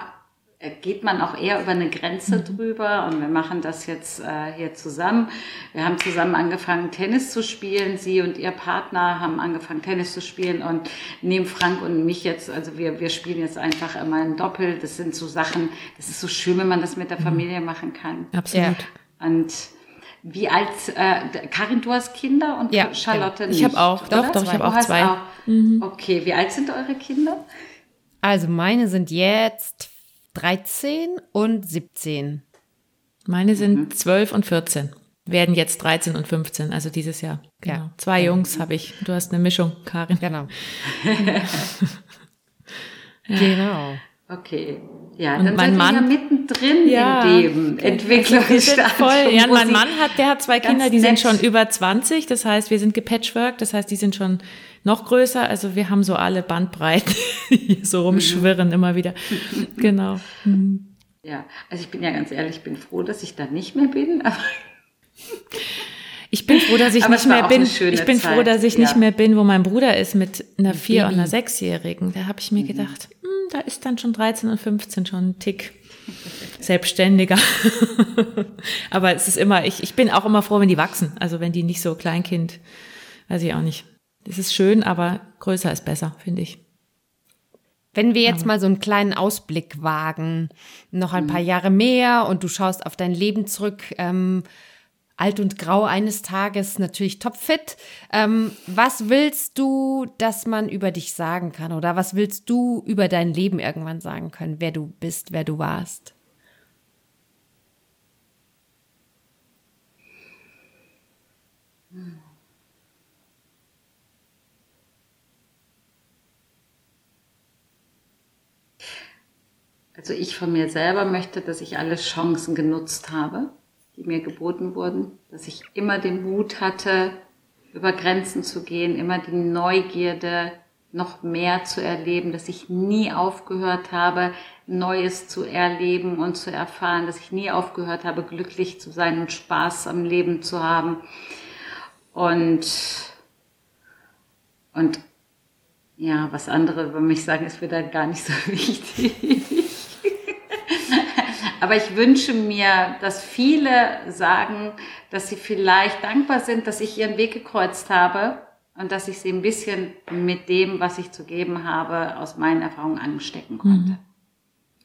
geht man auch eher über eine Grenze mhm. drüber und wir machen das jetzt äh, hier zusammen. Wir haben zusammen angefangen, Tennis zu spielen. Sie und ihr Partner haben angefangen, Tennis zu spielen und nehmen Frank und mich jetzt, also wir, wir spielen jetzt einfach immer ein Doppel. Das sind so Sachen, das ist so schön, wenn man das mit der mhm. Familie machen kann. Absolut. Ja. Und wie alt, äh, Karin, du hast Kinder und ja, Charlotte ja. nicht, Ich habe auch, doch, doch, ich habe auch zwei. Auch, mhm. Okay, wie alt sind eure Kinder? Also meine sind jetzt 13 und 17. Meine sind mhm. 12 und 14. Werden jetzt 13 und 15, also dieses Jahr. Genau. Ja. Zwei Jungs habe ich. Du hast eine Mischung, Karin. Genau. ja. Genau. Okay. Ja, und dann mein Mann ja mittendrin ja, im Leben, Entwicklungsstadium. Voll. Ja, mein Mann hat, der hat zwei Kinder, die nett. sind schon über 20. Das heißt, wir sind gepatchwork. Das heißt, die sind schon noch größer. Also wir haben so alle Bandbreiten, die so rumschwirren immer wieder. Genau. Mhm. Ja, also ich bin ja ganz ehrlich, ich bin froh, dass ich da nicht mehr bin. ich bin froh, dass ich aber nicht mehr bin. Ich bin Zeit. froh, dass ich ja. nicht mehr bin, wo mein Bruder ist mit einer vier- und einer sechsjährigen. Da habe ich mir mhm. gedacht, hm, da ist dann schon 13 und 15 schon ein Tick. selbstständiger. Aber es ist immer, ich, ich bin auch immer froh, wenn die wachsen. Also wenn die nicht so Kleinkind, weiß ich auch nicht. Es ist schön, aber größer ist besser, finde ich. Wenn wir jetzt mal so einen kleinen Ausblick wagen, noch ein paar Jahre mehr und du schaust auf dein Leben zurück, ähm, alt und grau eines Tages, natürlich topfit. Ähm, was willst du, dass man über dich sagen kann? Oder was willst du über dein Leben irgendwann sagen können, wer du bist, wer du warst? Also ich von mir selber möchte, dass ich alle Chancen genutzt habe, die mir geboten wurden, dass ich immer den Mut hatte, über Grenzen zu gehen, immer die Neugierde, noch mehr zu erleben, dass ich nie aufgehört habe, Neues zu erleben und zu erfahren, dass ich nie aufgehört habe, glücklich zu sein und Spaß am Leben zu haben. Und, und ja, was andere über mich sagen, ist wieder gar nicht so wichtig. Aber ich wünsche mir, dass viele sagen, dass sie vielleicht dankbar sind, dass ich ihren Weg gekreuzt habe und dass ich sie ein bisschen mit dem, was ich zu geben habe, aus meinen Erfahrungen anstecken konnte. Mhm.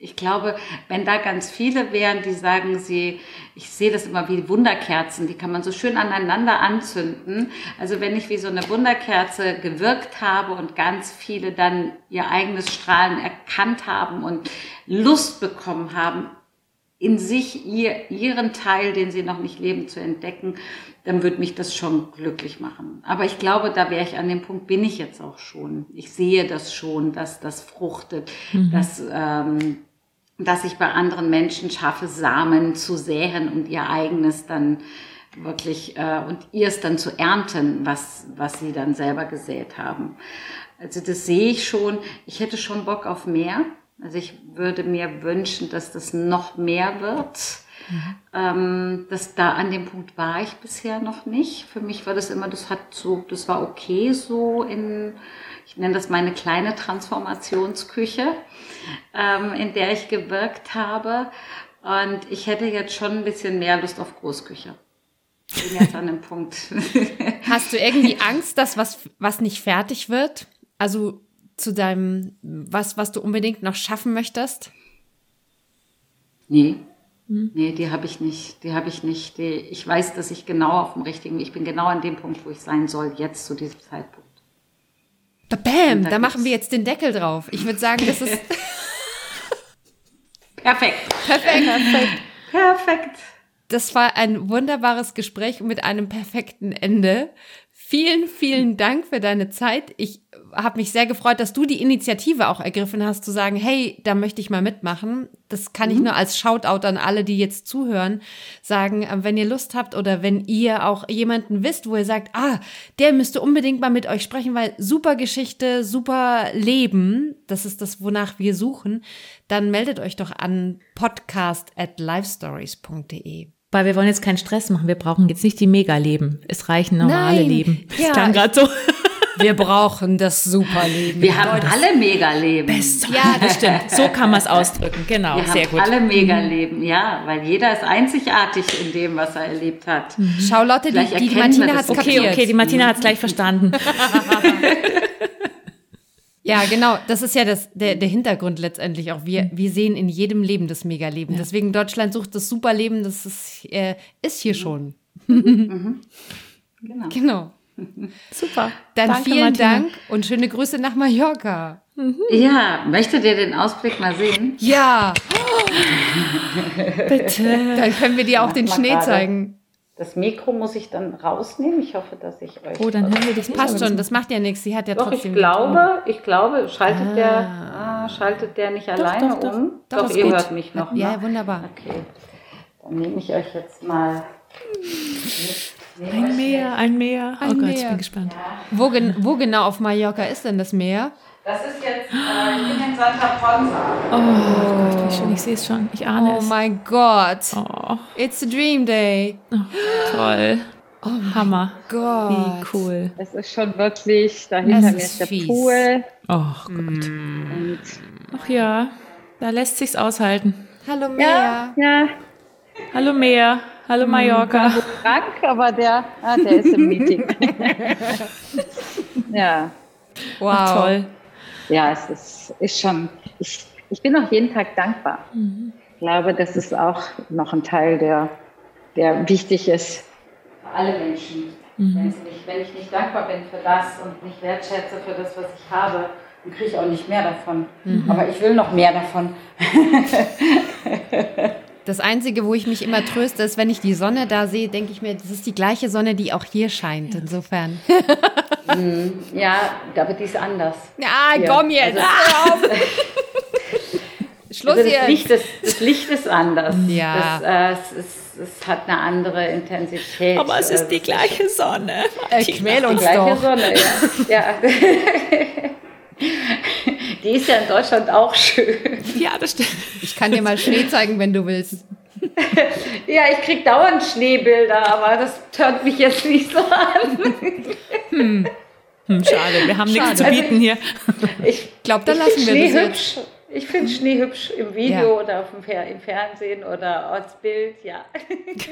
Ich glaube, wenn da ganz viele wären, die sagen, sie, ich sehe das immer wie Wunderkerzen, die kann man so schön aneinander anzünden. Also wenn ich wie so eine Wunderkerze gewirkt habe und ganz viele dann ihr eigenes Strahlen erkannt haben und Lust bekommen haben, in sich ihr, ihren Teil, den sie noch nicht leben, zu entdecken, dann würde mich das schon glücklich machen. Aber ich glaube, da wäre ich an dem Punkt, bin ich jetzt auch schon. Ich sehe das schon, dass das fruchtet, mhm. dass ähm, dass ich bei anderen Menschen schaffe, Samen zu säen und ihr eigenes dann wirklich äh, und ihr es dann zu ernten, was, was sie dann selber gesät haben. Also das sehe ich schon. Ich hätte schon Bock auf mehr. Also ich würde mir wünschen, dass das noch mehr wird. Mhm. Ähm, das da an dem Punkt war ich bisher noch nicht. Für mich war das immer, das hat so, das war okay so in ich nenne das meine kleine Transformationsküche, ähm, in der ich gewirkt habe. Und ich hätte jetzt schon ein bisschen mehr Lust auf Großküche. Ich bin jetzt an dem Punkt. Hast du irgendwie Angst, dass was, was nicht fertig wird? Also zu deinem, was, was du unbedingt noch schaffen möchtest? Nee. Hm. Nee, die habe ich nicht. Die habe ich nicht. Die, ich weiß, dass ich genau auf dem richtigen, ich bin genau an dem Punkt, wo ich sein soll, jetzt zu diesem Zeitpunkt. Bam, da machen wir jetzt den Deckel drauf. Ich würde sagen, das ist. Perfekt. Perfekt. Perfekt. Perfekt. Das war ein wunderbares Gespräch mit einem perfekten Ende. Vielen, vielen Dank für deine Zeit. Ich habe mich sehr gefreut, dass du die Initiative auch ergriffen hast, zu sagen, hey, da möchte ich mal mitmachen. Das kann mhm. ich nur als Shoutout an alle, die jetzt zuhören, sagen, äh, wenn ihr Lust habt oder wenn ihr auch jemanden wisst, wo ihr sagt, ah, der müsste unbedingt mal mit euch sprechen, weil super Geschichte, super Leben, das ist das, wonach wir suchen, dann meldet euch doch an podcast at livestories.de. Weil wir wollen jetzt keinen Stress machen. Wir brauchen jetzt nicht die Mega-Leben. Es reichen normale Nein. Leben. Das ja, klang gerade so. Wir brauchen das Superleben. Wir haben alle Megaleben. Best. Ja, das stimmt. So kann man es ausdrücken. Genau, Wir sehr haben gut. alle Megaleben, ja, weil jeder ist einzigartig in dem, was er erlebt hat. Schau, Lotte, die, die, die Martina hat es Okay, kapiert. okay, die Martina hat es gleich verstanden. Ja, genau. Das ist ja das, der, der Hintergrund letztendlich auch. Wir, wir sehen in jedem Leben das Megaleben. Ja. Deswegen Deutschland sucht das Superleben. Das ist, äh, ist hier schon. Mhm. Genau. genau. Super. Dann Danke, vielen Martina. Dank und schöne Grüße nach Mallorca. Mhm. Ja, möchtet ihr den Ausblick mal sehen? Ja. Bitte. Dann können wir dir auch den Schnee grade. zeigen. Das Mikro muss ich dann rausnehmen. Ich hoffe, dass ich euch. Oh, dann hören wir das. Passt schon, das macht ja nichts. Sie hat ja doch, trotzdem. Ich glaube, ich glaube, schaltet ah. der, ah, schaltet der nicht doch, alleine doch, doch, um? Doch, ihr gut. hört mich noch. Ja, ne? wunderbar. Okay. Dann nehme ich euch jetzt mal. Ein Meer, ein Meer. Ein oh Gott, Meer. ich bin gespannt. Ja. Wo, gen wo genau auf Mallorca ist denn das Meer? Das ist jetzt, äh, ich bin in Santa Ponsa. Oh, Gott, wie schön, ich sehe es schon. Ich ahne oh es. Oh mein Gott. Oh. It's a dream day. Oh, toll. Oh Hammer. Gott. Wie cool. Es ist schon wirklich, dahinter mir ist der fies. Pool. Oh Gott. Mm. Ach ja, da lässt sich's aushalten. Hallo Mea. Ja, ja. Hallo Mea. Hallo Mallorca. Krank, aber der, ah, der ist im Meeting. ja. Wow. Ach, toll. Ja, es ist, ist schon, ich, ich bin auch jeden Tag dankbar. Ich glaube, das ist auch noch ein Teil, der, der wichtig ist. Für alle Menschen. Wenn, nicht, wenn ich nicht dankbar bin für das und nicht wertschätze für das, was ich habe, dann kriege ich auch nicht mehr davon. Aber ich will noch mehr davon. Das Einzige, wo ich mich immer tröste, ist, wenn ich die Sonne da sehe, denke ich mir, das ist die gleiche Sonne, die auch hier scheint. Insofern. Ja, aber die ist anders. Ja, Hier. komm jetzt. Also-. Schluss Also das, jetzt. Licht ist, das Licht ist anders. Ja. Das, äh, es, ist, es hat eine andere Intensität. Aber es ist die gleiche Sonne. Äh, quäl die uns gleiche doch. Sonne, ja. ja. Die ist ja in Deutschland auch schön. Ja, das stimmt. Ich kann dir mal Schnee zeigen, wenn du willst. Ja, ich krieg dauernd Schneebilder, aber das tönt mich jetzt nicht so an. Hm, schade, wir haben nichts zu Schade. bieten hier. Ich glaub, dann ich lassen wir das Schnee jetzt. hübsch. Ich finde Schnee hübsch im Video Ja. oder auf dem Fer im Fernsehen oder als Bild, ja.